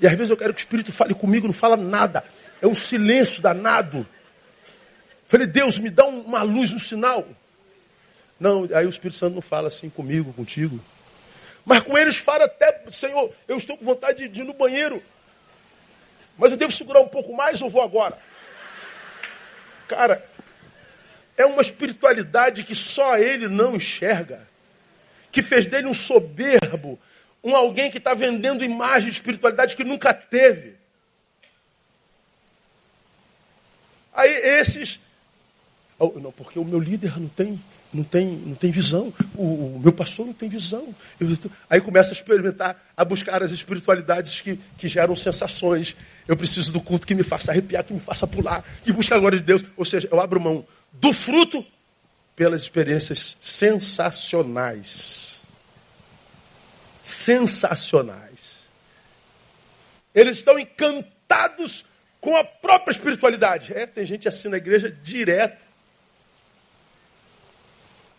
E às vezes eu quero que o Espírito fale comigo, não fala nada. É um silêncio danado. Eu falei, Deus, me dá uma luz, um sinal. Não, aí o Espírito Santo não fala assim comigo, contigo. Mas com eles fala até, Senhor, eu estou com vontade de, ir no banheiro. Mas eu devo segurar um pouco mais ou vou agora? Cara, é uma espiritualidade que só ele não enxerga. Que fez dele um soberbo, um alguém que está vendendo imagem de espiritualidade que nunca teve. Aí esses. Oh, não, porque o meu líder não tem não tem, não tem visão. O, o meu pastor não tem visão. Eu, aí começa a experimentar, a buscar as espiritualidades que, que geram sensações. Eu preciso do culto que me faça arrepiar, que me faça pular, que busque a glória de Deus. Ou seja, eu abro mão do fruto pelas experiências sensacionais. Sensacionais. Eles estão encantados com a própria espiritualidade. É, tem gente assim na igreja direto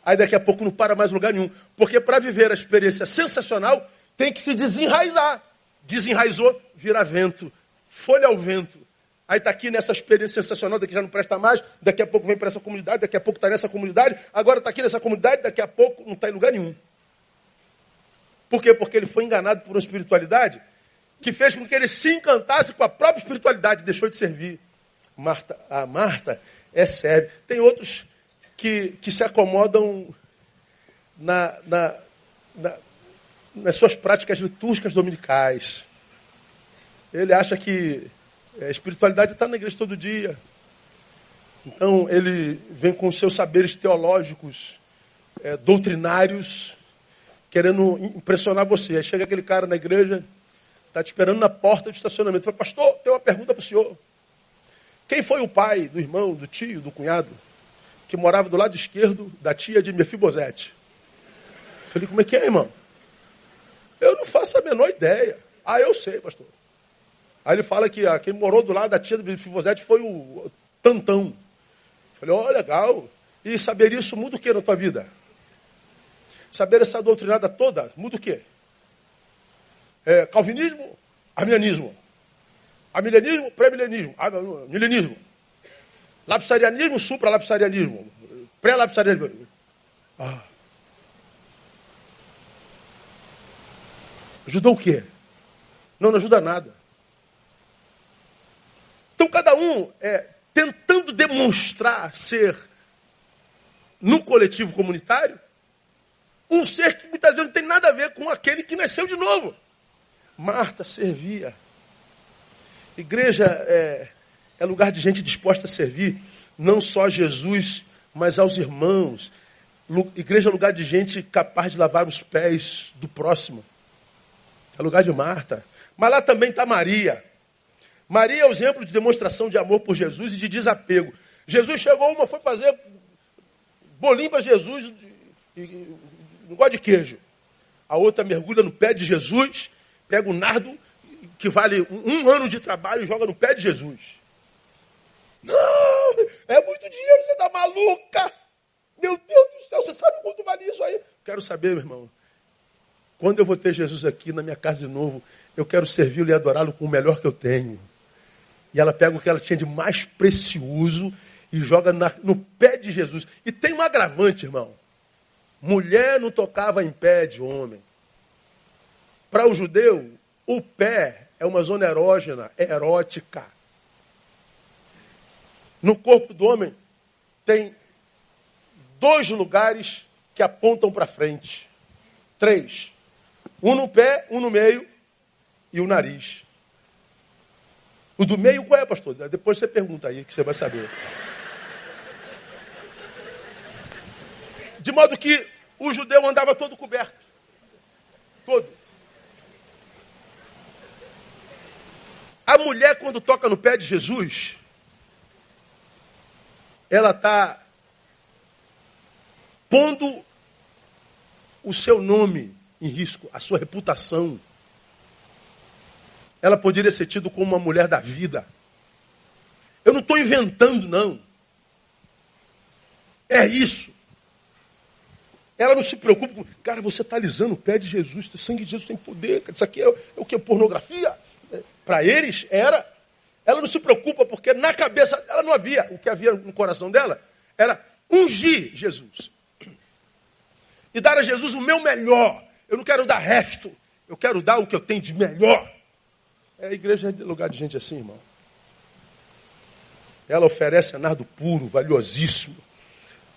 aí daqui a pouco não para mais lugar nenhum. Porque para viver a experiência sensacional, tem que se desenraizar. Desenraizou, vira vento, folha ao vento. Aí está aqui nessa experiência sensacional, daqui já não presta mais, daqui a pouco vem para essa comunidade, daqui a pouco está nessa comunidade, agora está aqui nessa comunidade, daqui a pouco não está em lugar nenhum. Por quê? Porque ele foi enganado por uma espiritualidade que fez com que ele se encantasse com a própria espiritualidade e deixou de servir. Marta, a Marta é serve. Tem outros que, que se acomodam na, na, na, nas suas práticas litúrgicas dominicais. Ele acha que a espiritualidade está na igreja todo dia. Então ele vem com seus saberes teológicos, é, doutrinários, querendo impressionar você. Aí chega aquele cara na igreja, está te esperando na porta do estacionamento. Fala, pastor, tem uma pergunta para o senhor. Quem foi o pai do irmão, do tio, do cunhado? que morava do lado esquerdo da tia de Mefibosete. Falei, como é que é, irmão? Eu não faço a menor ideia. Ah, eu sei, pastor. Aí ele fala que ah, quem morou do lado da tia de Mefibosete foi o Tantão. Falei, ó, oh, legal. E saber isso muda o que na tua vida? Saber essa doutrinada toda muda o quê? É, calvinismo, arminianismo. Arminianismo, pré-milenismo. Ah, milenismo. Lapsarianismo, supra-lapsarianismo. Pré-lapsarianismo. Ah. Ajudou o quê? Não, não ajuda nada. Então cada um é tentando demonstrar ser, no coletivo comunitário, um ser que muitas vezes não tem nada a ver com aquele que nasceu de novo. Marta servia. Igreja é, é lugar de gente disposta a servir, não só a Jesus, mas aos irmãos. Igreja é lugar de gente capaz de lavar os pés do próximo. É lugar de Marta. Mas lá também está Maria. Maria é o exemplo de demonstração de amor por Jesus e de desapego. Jesus chegou, uma foi fazer bolinho para Jesus, não gosta de queijo. A outra mergulha no pé de Jesus, pega o nardo que vale um ano de trabalho e joga no pé de Jesus. Não, é muito dinheiro, você está maluca. Meu Deus do céu, você sabe quanto vale isso aí? Quero saber, meu irmão. Quando eu vou ter Jesus aqui na minha casa de novo, eu quero servi-lo e adorá-lo com o melhor que eu tenho. E ela pega o que ela tinha de mais precioso e joga na, no pé de Jesus. E tem um agravante, irmão. Mulher não tocava em pé de homem. Para o judeu, o pé é uma zona erógena, é erótica. No corpo do homem tem dois lugares que apontam para frente. Três. Um no pé, um no meio e o nariz. O do meio qual é, pastor? Depois você pergunta aí que você vai saber. De modo que o judeu andava todo coberto. Todo. A mulher, quando toca no pé de Jesus, ela está pondo o seu nome em risco, a sua reputação ela poderia ser tida como uma mulher da vida. Eu não estou inventando, não. É isso. Ela não se preocupa com. Cara, você está alisando o pé de Jesus, o sangue de Jesus tem poder. Isso aqui é, é o que? Pornografia? É, Para eles era. Ela não se preocupa porque na cabeça ela não havia. O que havia no coração dela era ungir Jesus. E dar a Jesus o meu melhor. Eu não quero dar resto. Eu quero dar o que eu tenho de melhor. É, a igreja é lugar de gente assim, irmão. Ela oferece nardo puro, valiosíssimo.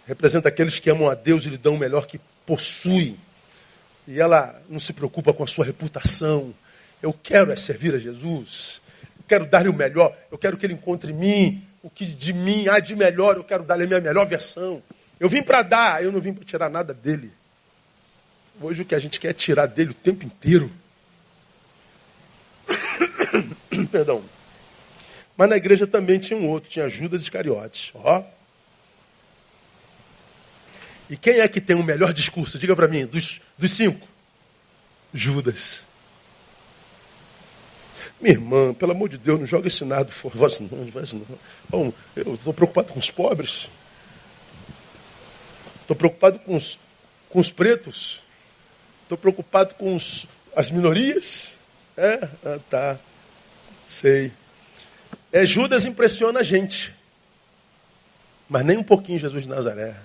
Representa aqueles que amam a Deus e lhe dão o melhor que possuem. E ela não se preocupa com a sua reputação. Eu quero é servir a Jesus. Eu quero dar-lhe o melhor. Eu quero que ele encontre em mim o que de mim há de melhor. Eu quero dar-lhe a minha melhor versão. Eu vim para dar, eu não vim para tirar nada dele. Hoje o que a gente quer é tirar dele o tempo inteiro. [COUGHS] Perdão. Mas na igreja também tinha um outro, tinha Judas Iscariotes. Ó. E quem é que tem o melhor discurso? Diga para mim, dos, dos cinco. Judas. Minha irmã, pelo amor de Deus, não joga esse nada fora. Voz não, voz não. Bom, eu estou preocupado com os pobres. Estou preocupado com os, com os pretos. Estou preocupado com os, as minorias. É, ah, tá. Sei. É, Judas impressiona a gente. Mas nem um pouquinho Jesus de Nazaré.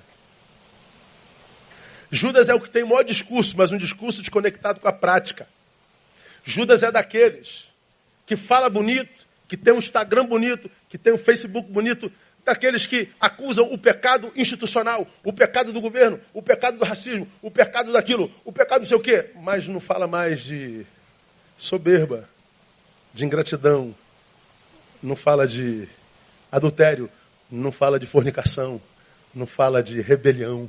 Judas é o que tem o maior discurso, mas um discurso desconectado com a prática. Judas é daqueles que fala bonito, que tem um Instagram bonito, que tem um Facebook bonito, daqueles que acusam o pecado institucional, o pecado do governo, o pecado do racismo, o pecado daquilo, o pecado não sei o quê, mas não fala mais de soberba, de ingratidão, não fala de adultério, não fala de fornicação, não fala de rebelião.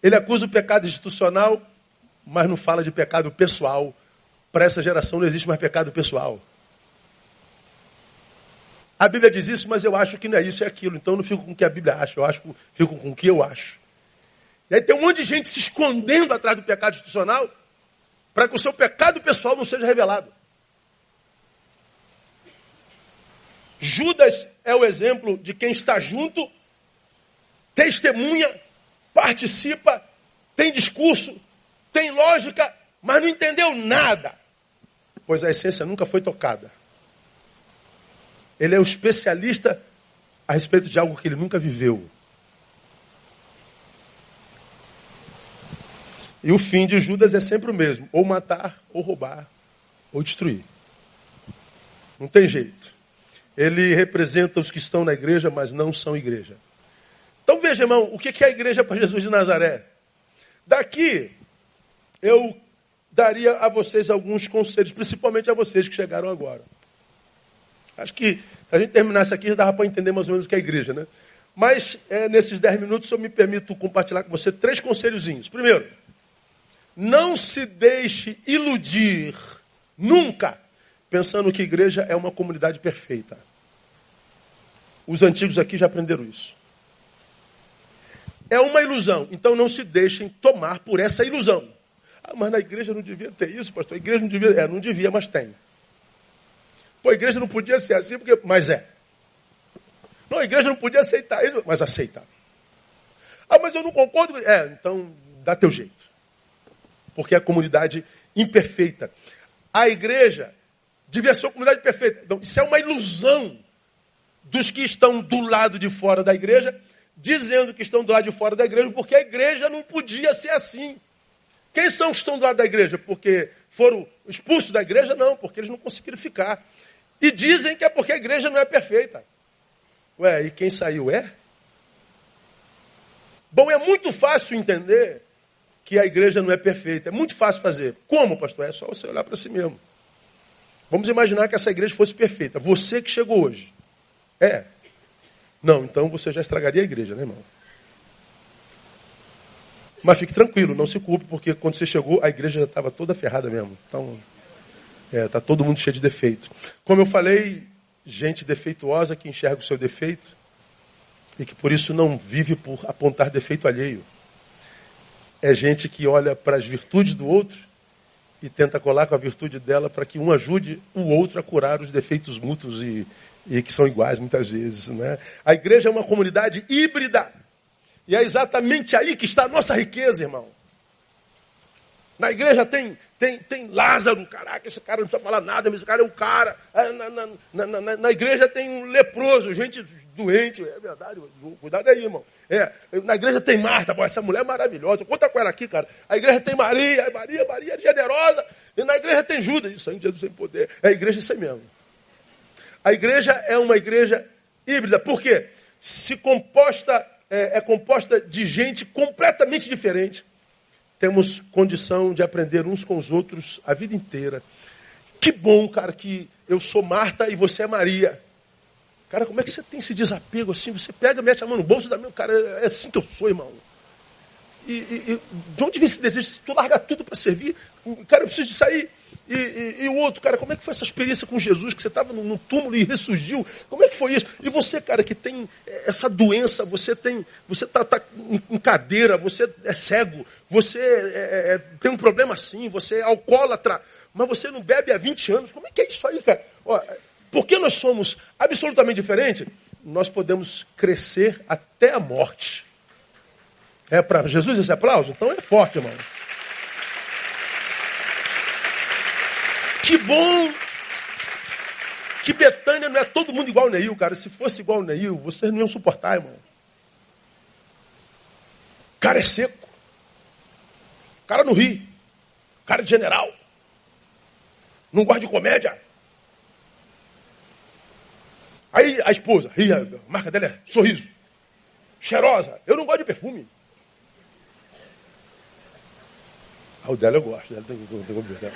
Ele acusa o pecado institucional, mas não fala de pecado pessoal. Para essa geração não existe mais pecado pessoal. A Bíblia diz isso, mas eu acho que não é isso, é aquilo. Então eu não fico com o que a Bíblia acha, eu acho, fico com o que eu acho. E aí tem um monte de gente se escondendo atrás do pecado institucional para que o seu pecado pessoal não seja revelado. Judas é o exemplo de quem está junto, testemunha, participa, tem discurso, tem lógica, mas não entendeu nada. Pois a essência nunca foi tocada. Ele é um especialista a respeito de algo que ele nunca viveu. E o fim de Judas é sempre o mesmo: ou matar, ou roubar, ou destruir. Não tem jeito. Ele representa os que estão na igreja, mas não são igreja. Então veja, irmão, o que é a igreja para Jesus de Nazaré? Daqui, eu daria a vocês alguns conselhos, principalmente a vocês que chegaram agora. Acho que se a gente terminasse aqui, já dava para entender mais ou menos o que é a igreja, né? Mas é, nesses dez minutos eu me permito compartilhar com você três conselhozinhos. Primeiro, não se deixe iludir nunca pensando que igreja é uma comunidade perfeita. Os antigos aqui já aprenderam isso. É uma ilusão, então não se deixem tomar por essa ilusão. Ah, mas na igreja não devia ter isso, pastor. A igreja não devia. É, não devia, mas tem. Pô, a igreja não podia ser assim, porque. Mas é. Não, a igreja não podia aceitar isso, mas aceita. Ah, mas eu não concordo. É, então dá teu jeito porque é a comunidade imperfeita. A igreja devia ser uma comunidade perfeita. Então, isso é uma ilusão dos que estão do lado de fora da igreja, dizendo que estão do lado de fora da igreja, porque a igreja não podia ser assim. Quem são os que estão do lado da igreja? Porque foram expulsos da igreja? Não, porque eles não conseguiram ficar. E dizem que é porque a igreja não é perfeita. Ué, e quem saiu é? Bom, é muito fácil entender que a igreja não é perfeita. É muito fácil fazer. Como, pastor? É só você olhar para si mesmo. Vamos imaginar que essa igreja fosse perfeita. Você que chegou hoje. É. Não, então você já estragaria a igreja, né, irmão? Mas fique tranquilo, não se culpe, porque quando você chegou, a igreja já estava toda ferrada mesmo. Então, é, tá todo mundo cheio de defeito. Como eu falei, gente defeituosa que enxerga o seu defeito e que por isso não vive por apontar defeito alheio é gente que olha para as virtudes do outro e tenta colar com a virtude dela para que um ajude o outro a curar os defeitos mútuos e, e que são iguais muitas vezes. Né? A igreja é uma comunidade híbrida. E é exatamente aí que está a nossa riqueza, irmão. Na igreja tem, tem, tem Lázaro, caraca, esse cara não precisa falar nada, mas esse cara é o cara. É, na, na, na, na igreja tem um leproso, gente doente, é verdade, cuidado aí, irmão. É, na igreja tem Marta, pô, essa mulher é maravilhosa, conta com ela aqui, cara. A igreja tem Maria, Maria, Maria é generosa, e na igreja tem Judas, isso aí, Jesus sem poder. É a igreja isso aí mesmo. A igreja é uma igreja híbrida, por quê? Se composta, é, é composta de gente completamente diferente temos condição de aprender uns com os outros a vida inteira. Que bom, cara, que eu sou Marta e você é Maria. Cara, como é que você tem esse desapego assim? Você pega, mete a mão no bolso da minha. Cara, é assim que eu sou, irmão. E, e, e de onde vem esse desejo? Se tu larga tudo para servir, cara, eu preciso de sair. E, e, o outro, cara, como é que foi essa experiência com Jesus, que você estava no, no, túmulo e ressurgiu? Como é que foi isso? E você, cara, que tem é, essa doença, você tem, você está tá em cadeira, você é cego, você é, é, tem um problema assim, você é alcoólatra, mas você não bebe há 20 anos. Como é que é isso aí, cara? Ó, porque nós somos absolutamente diferentes, nós podemos crescer até a morte. É para Jesus esse aplauso? Então é forte, irmão. Que bom que Betânia não é todo mundo igual o Neil, cara. Se fosse igual o Neil, vocês não iam suportar, irmão. O cara é seco. O cara não ri. O cara é de general. Não gosta de comédia. Aí a esposa, ria, a marca dela é sorriso. Cheirosa. Eu não gosto de perfume. Ah, o dela eu gosto. Dela tem, tem, tem, tem,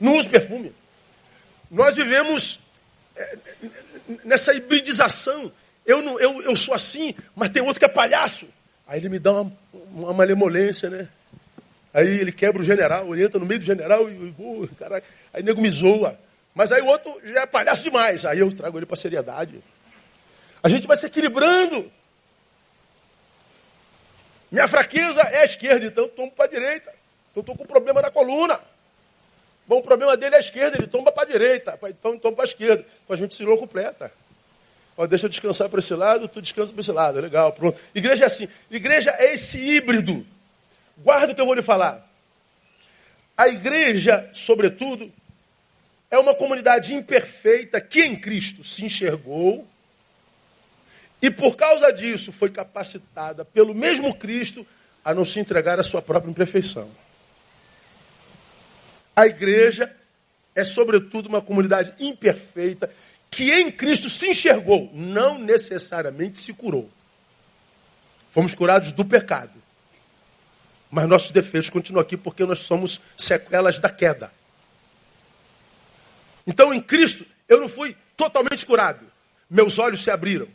não use perfume. Nós vivemos é, nessa hibridização. Eu, não, eu, eu sou assim, mas tem outro que é palhaço. Aí ele me dá uma, uma malemolência, né? Aí ele quebra o general, ele entra no meio do general e, uh, caraca, aí o nego me zoa. Mas aí o outro já é palhaço demais. Aí eu trago ele para seriedade. A gente vai se equilibrando. Minha fraqueza é a esquerda, então eu tomo para a direita. Então estou com problema na coluna. Bom, o problema dele é a esquerda, ele tomba para a direita, então tomba para a esquerda. Então a gente se completa. Ó, deixa eu descansar para esse lado, tu descansa para esse lado. Legal, pronto. Igreja é assim. Igreja é esse híbrido. Guarda o que eu vou lhe falar. A igreja, sobretudo, é uma comunidade imperfeita que em Cristo se enxergou e por causa disso foi capacitada pelo mesmo Cristo a não se entregar à sua própria imperfeição. A igreja é, sobretudo, uma comunidade imperfeita que em Cristo se enxergou, não necessariamente se curou. Fomos curados do pecado. Mas nossos defeitos continuam aqui porque nós somos sequelas da queda. Então, em Cristo, eu não fui totalmente curado. Meus olhos se abriram.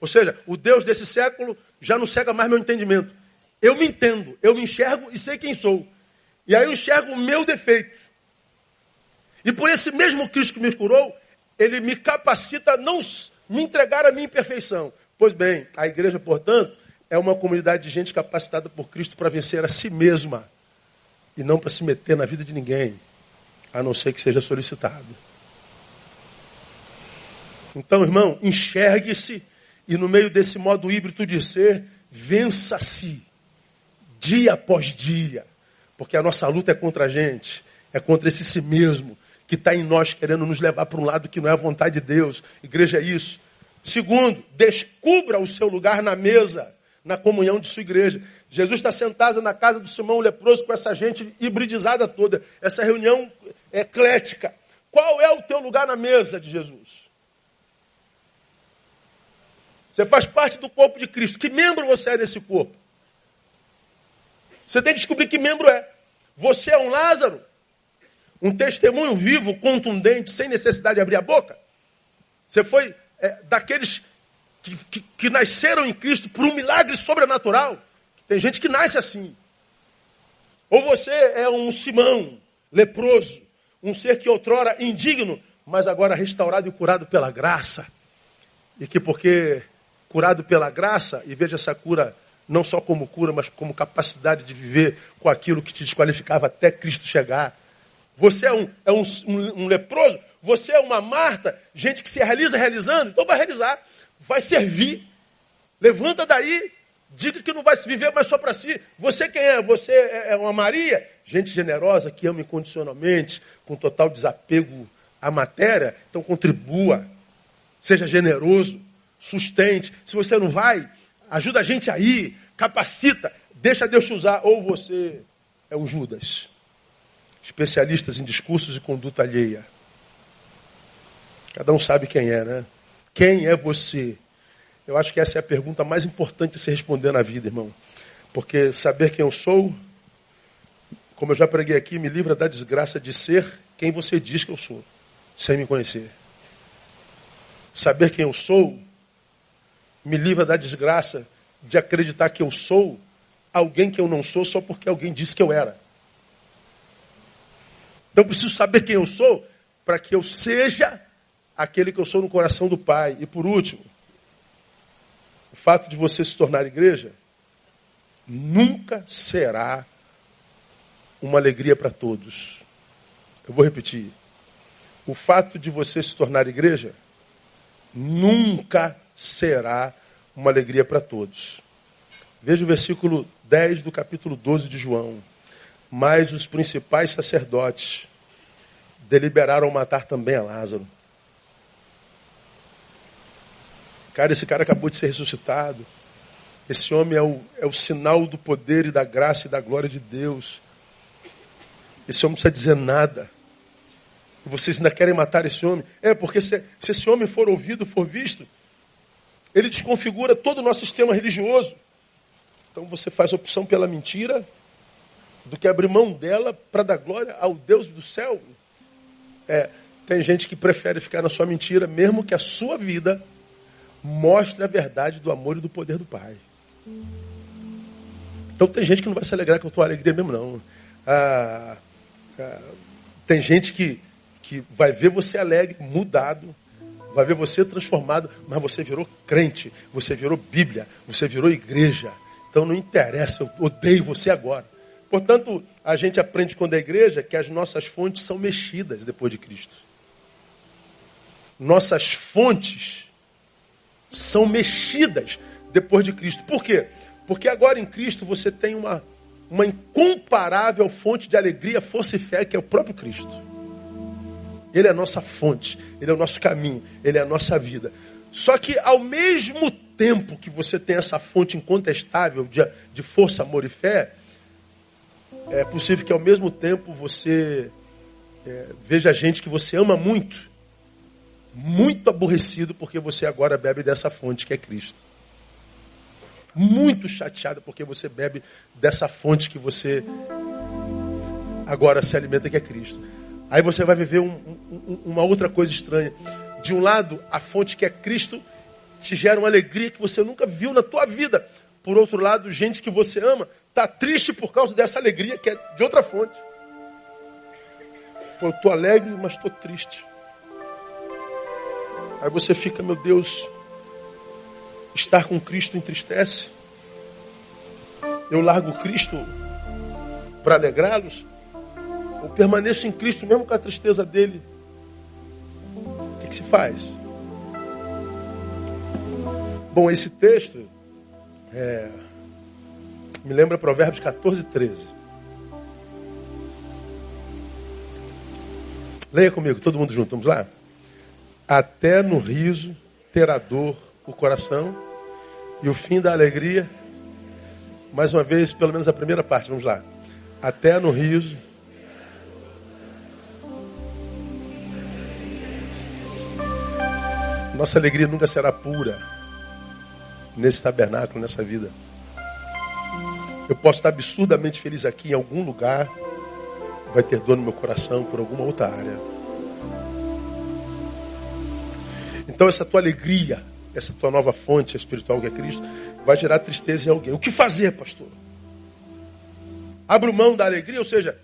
Ou seja, o Deus desse século já não cega mais meu entendimento. Eu me entendo, eu me enxergo e sei quem sou. E aí eu enxergo o meu defeito. E por esse mesmo Cristo que me curou, ele me capacita a não me entregar a minha imperfeição. Pois bem, a igreja, portanto, é uma comunidade de gente capacitada por Cristo para vencer a si mesma e não para se meter na vida de ninguém, a não ser que seja solicitado. Então, irmão, enxergue-se e no meio desse modo híbrido de ser, vença-se dia após dia. Porque a nossa luta é contra a gente, é contra esse si mesmo, que está em nós querendo nos levar para um lado que não é a vontade de Deus. Igreja é isso. Segundo, descubra o seu lugar na mesa, na comunhão de sua igreja. Jesus está sentado na casa do Simão leproso com essa gente hibridizada toda, essa reunião eclética. Qual é o teu lugar na mesa de Jesus? Você faz parte do corpo de Cristo. Que membro você é nesse corpo? Você tem que descobrir que membro é. Você é um Lázaro? Um testemunho vivo, contundente, sem necessidade de abrir a boca? Você foi é, daqueles que, que, que, nasceram em Cristo por um milagre sobrenatural? Tem gente que nasce assim. Ou você é um Simão, leproso, um ser que outrora indigno, mas agora restaurado e curado pela graça. E que porque curado pela graça, e veja essa cura não só como cura, mas como capacidade de viver com aquilo que te desqualificava até Cristo chegar. Você é um, é um, um, um leproso, você é uma Marta, gente que se realiza realizando, então vai realizar, vai servir. Levanta daí, diga que não vai se viver mais só para si. Você quem é? Você é, é uma Maria, gente generosa que ama incondicionalmente, com total desapego à matéria, então contribua, seja generoso, sustente. Se você não vai, ajuda a gente aí, capacita, deixa Deus te usar. Ou você é um Judas, especialistas em discursos e conduta alheia. Cada um sabe quem é, né? Quem é você? Eu acho que essa é a pergunta mais importante de se responder na vida, irmão. Porque saber quem eu sou, como eu já preguei aqui, me livra da desgraça de ser quem você diz que eu sou, sem me conhecer. Saber quem eu sou me livra da desgraça de acreditar que eu sou alguém que eu não sou só porque alguém disse que eu era. Então eu preciso saber quem eu sou para que eu seja aquele que eu sou no coração do Pai. E por último, o fato de você se tornar igreja nunca será uma alegria para todos. Eu vou repetir. O fato de você se tornar igreja nunca será uma alegria para todos. Veja o versículo 10 do capítulo 12 de João. Mas os principais sacerdotes deliberaram matar também a Lázaro. Cara, esse cara acabou de ser ressuscitado. Esse homem é o, é o sinal do poder e da graça e da glória de Deus. Esse homem não precisa dizer nada. E vocês ainda querem matar esse homem? É, porque se, se esse homem for ouvido, for visto, ele desconfigura todo o nosso sistema religioso. Então você faz opção pela mentira do que abrir mão dela para dar glória ao Deus do céu. É, tem gente que prefere ficar na sua mentira, mesmo que a sua vida mostre a verdade do amor e do poder do Pai. Então tem gente que não vai se alegrar com a tua alegria mesmo, não. Ah, ah, tem gente que, que vai ver você alegre, mudado, vai ver você transformado, mas você virou crente, você virou Bíblia, você virou igreja. Então não interessa, eu odeio você agora. Portanto, a gente aprende quando é igreja que as nossas fontes são mexidas depois de Cristo. Nossas fontes são mexidas depois de Cristo. Por quê? Porque agora em Cristo você tem uma, uma incomparável fonte de alegria, força e fé, que é o próprio Cristo. Ele é a nossa fonte, ele é o nosso caminho, ele é a nossa vida. Só que ao mesmo tempo que você tem essa fonte incontestável de, de força, amor e fé, é possível que ao mesmo tempo você é, veja gente que você ama muito, muito aborrecido porque você agora bebe dessa fonte que é Cristo. Muito chateado porque você bebe dessa fonte que você agora se alimenta que é Cristo. Aí você vai viver um, um, uma outra coisa estranha. De um lado, a fonte que é Cristo te gera uma alegria que você nunca viu na tua vida. Por outro lado, gente que você ama está triste por causa dessa alegria que é de outra fonte. Pô, eu estou alegre, mas estou triste. Aí você fica, meu Deus, estar com Cristo entristece. Eu largo Cristo para alegrá-los. Eu permaneço em Cristo mesmo com a tristeza dele. O que, que se faz? Bom, esse texto é, me lembra Provérbios 14, 13. Leia comigo, todo mundo junto, vamos lá? Até no riso terá dor o coração e o fim da alegria. Mais uma vez, pelo menos a primeira parte, vamos lá. Até no riso Nossa alegria nunca será pura nesse tabernáculo, nessa vida. Eu posso estar absurdamente feliz aqui em algum lugar, vai ter dor no meu coração por alguma outra área. Então essa tua alegria, essa tua nova fonte espiritual que é Cristo, vai gerar tristeza em alguém. O que fazer, pastor? Abro mão da alegria, ou seja,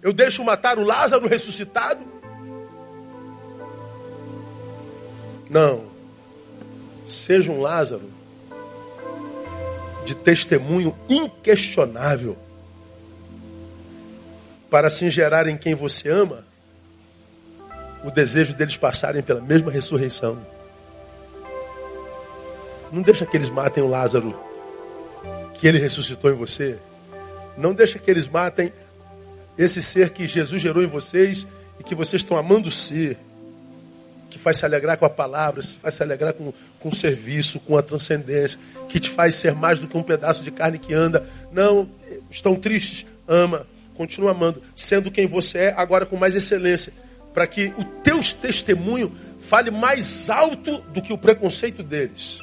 eu deixo matar o Lázaro ressuscitado Não. Seja um Lázaro de testemunho inquestionável para assim gerar em quem você ama o desejo deles passarem pela mesma ressurreição. Não deixa que eles matem o Lázaro que ele ressuscitou em você. Não deixa que eles matem esse ser que Jesus gerou em vocês e que vocês estão amando ser que faz se alegrar com a palavra, que faz se alegrar com, com o serviço, com a transcendência, que te faz ser mais do que um pedaço de carne que anda. Não, estão tristes, ama, continua amando, sendo quem você é, agora com mais excelência, para que o teu testemunho fale mais alto do que o preconceito deles.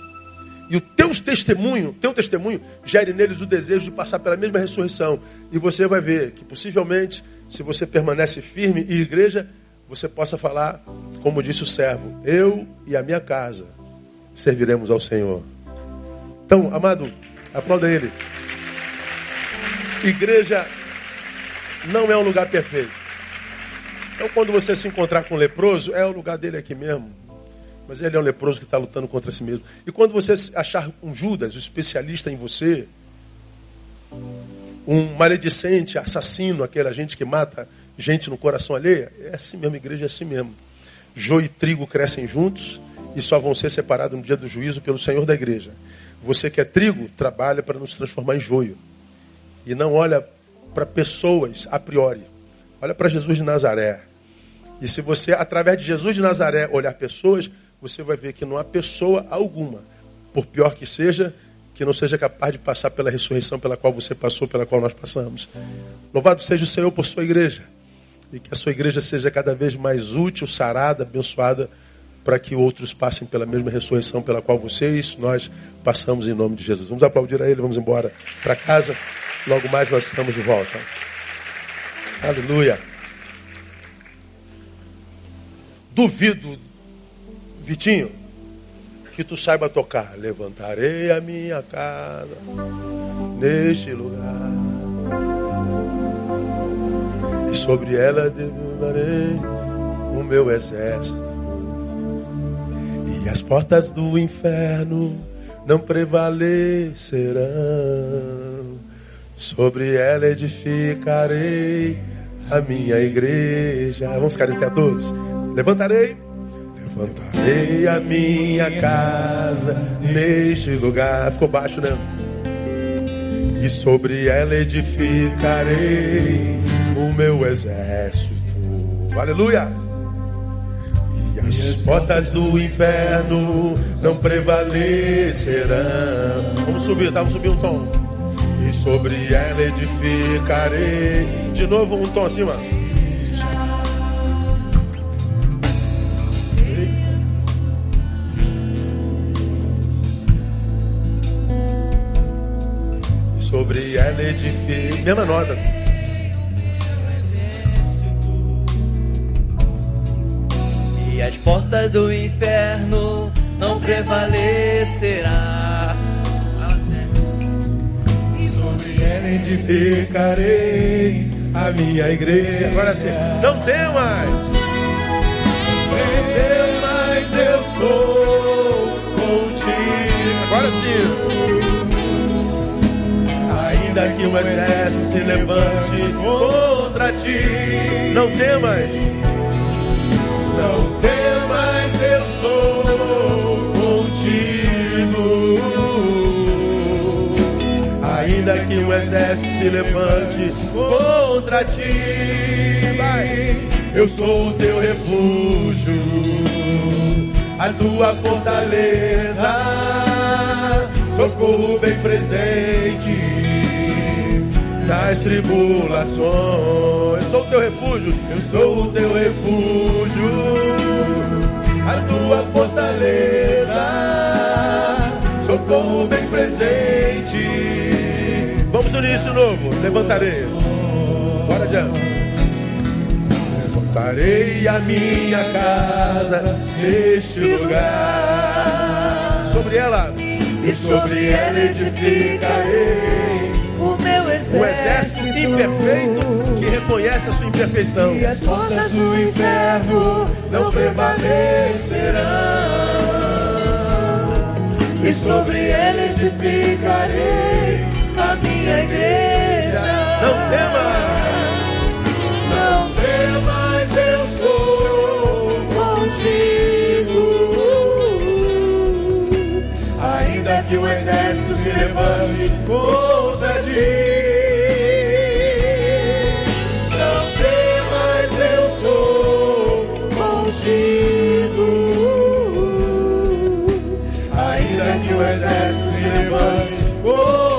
E o teu testemunho, teu testemunho, gere neles o desejo de passar pela mesma ressurreição. E você vai ver que possivelmente, se você permanece firme e igreja, você possa falar, como disse o servo, eu e a minha casa serviremos ao Senhor. Então, amado, aplauda ele. Igreja não é um lugar perfeito. Então, quando você se encontrar com um leproso, é o lugar dele aqui mesmo. Mas ele é um leproso que está lutando contra si mesmo. E quando você achar um Judas, o especialista em você, um maledicente, assassino, aquele gente que mata gente no coração alheio? É assim mesmo, igreja é assim mesmo. Joio e trigo crescem juntos e só vão ser separados no dia do juízo pelo Senhor da igreja. Você que é trigo, trabalha para nos transformar em joio. E não olha para pessoas a priori. Olha para Jesus de Nazaré. E se você, através de Jesus de Nazaré, olhar pessoas, você vai ver que não há pessoa alguma, por pior que seja, que não seja capaz de passar pela ressurreição pela qual você passou, pela qual nós passamos. Louvado seja o Senhor por sua igreja e que a sua igreja seja cada vez mais útil, sarada, abençoada, para que outros passem pela mesma ressurreição pela qual vocês, nós passamos em nome de Jesus. Vamos aplaudir a Ele, vamos embora para casa. Logo mais nós estamos de volta. Aleluia. Duvido, Vitinho, que tu saiba tocar. Levantarei a minha casa neste lugar e sobre ela derrubarei o meu exército. E as portas do inferno não prevalecerão. Sobre ela edificarei a minha igreja. Vamos ficar em pé todos. Levantarei, Levantarei a minha casa neste lugar. Ficou baixo, né? E sobre ela edificarei o meu exército. Aleluia! E as portas do inferno não prevalecerão. Vamos subir, tá? Vamos subir um tom. Sobre ela edificarei. De novo, um tom acima. sobre ela edifique. Mesma nota. E as portas do inferno não prevalecerá. Edificarei a minha igreja. Agora sim, não temas. Não temas, eu sou contigo. Agora sim ainda que o exército se levante contra ti. Não temas, não temas, eu sou Ainda que o exército se levante contra ti. Eu sou o teu refúgio, a tua fortaleza, socorro bem presente nas tribulações. Eu sou o teu refúgio, eu sou o teu refúgio, a tua fortaleza, socorro bem presente. Vamos no início novo, levantarei. Bora adiante. Levantarei a minha casa neste lugar. Sobre ela, e sobre ela edificarei o exército imperfeito que reconhece a sua imperfeição. E as portas do inferno não prevalecerão. E sobre ele edificarei minha igreja. Não temas. Não temas, eu sou contigo. Ainda que o exército se levante contra ti. fortaleza,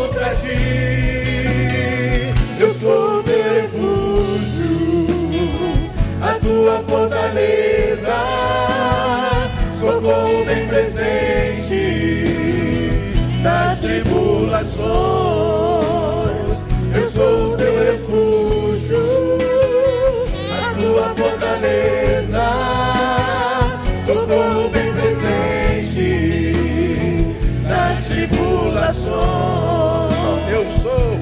nas tribulações. Eu sou o teu refúgio, a tua fortaleza, socorro bem presente nas tribulações. Eu sou,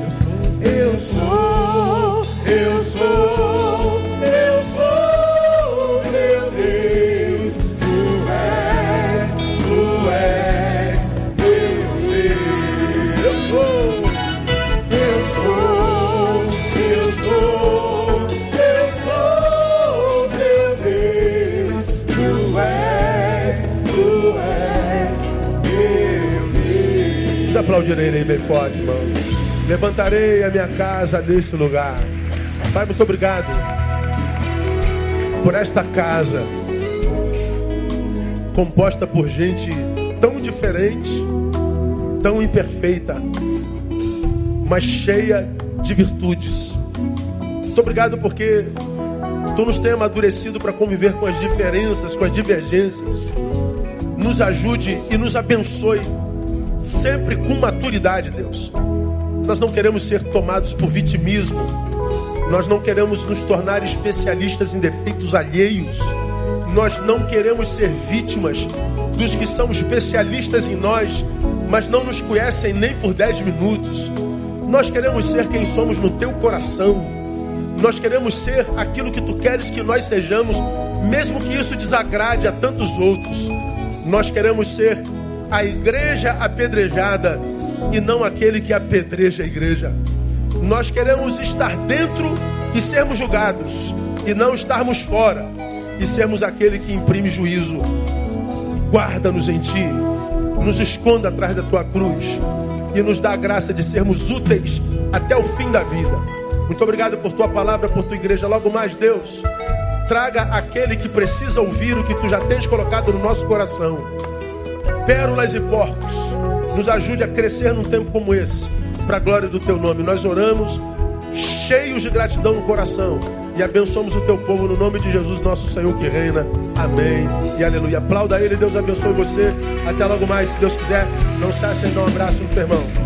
eu sou, eu sou. Aplaudirei bem forte, irmão. Levantarei a minha casa neste lugar. Pai, muito obrigado por esta casa composta por gente tão diferente, tão imperfeita, mas cheia de virtudes. Muito obrigado porque tu nos tem amadurecido para conviver com as diferenças, com as divergências. Nos ajude e nos abençoe sempre com maturidade, Deus. Nós não queremos ser tomados por vitimismo. Nós não queremos nos tornar especialistas em defeitos alheios. Nós não queremos ser vítimas dos que são especialistas em nós, mas não nos conhecem nem por dez minutos. Nós queremos ser quem somos no teu coração. Nós queremos ser aquilo que tu queres que nós sejamos, mesmo que isso desagrade a tantos outros. Nós queremos ser a igreja apedrejada e não aquele que apedreja a igreja. Nós queremos estar dentro e sermos julgados e não estarmos fora. e sermos aquele que imprime juízo. Guarda-nos em ti, nos esconda atrás da tua cruz e nos dá a graça de sermos úteis até o fim da vida. Muito obrigado por tua palavra, por tua igreja. Logo mais, Deus, traga aquele que precisa ouvir o que tu já tens colocado no nosso coração. Pérolas e porcos, nos ajude a crescer num tempo como esse, para a glória do teu nome. Nós oramos cheios de gratidão no coração e abençoamos o teu povo no nome de Jesus, nosso Senhor que reina. Amém e aleluia. Aplauda ele, Deus abençoe você. Até logo mais, se Deus quiser. Não cesse em dar um abraço no teu irmão.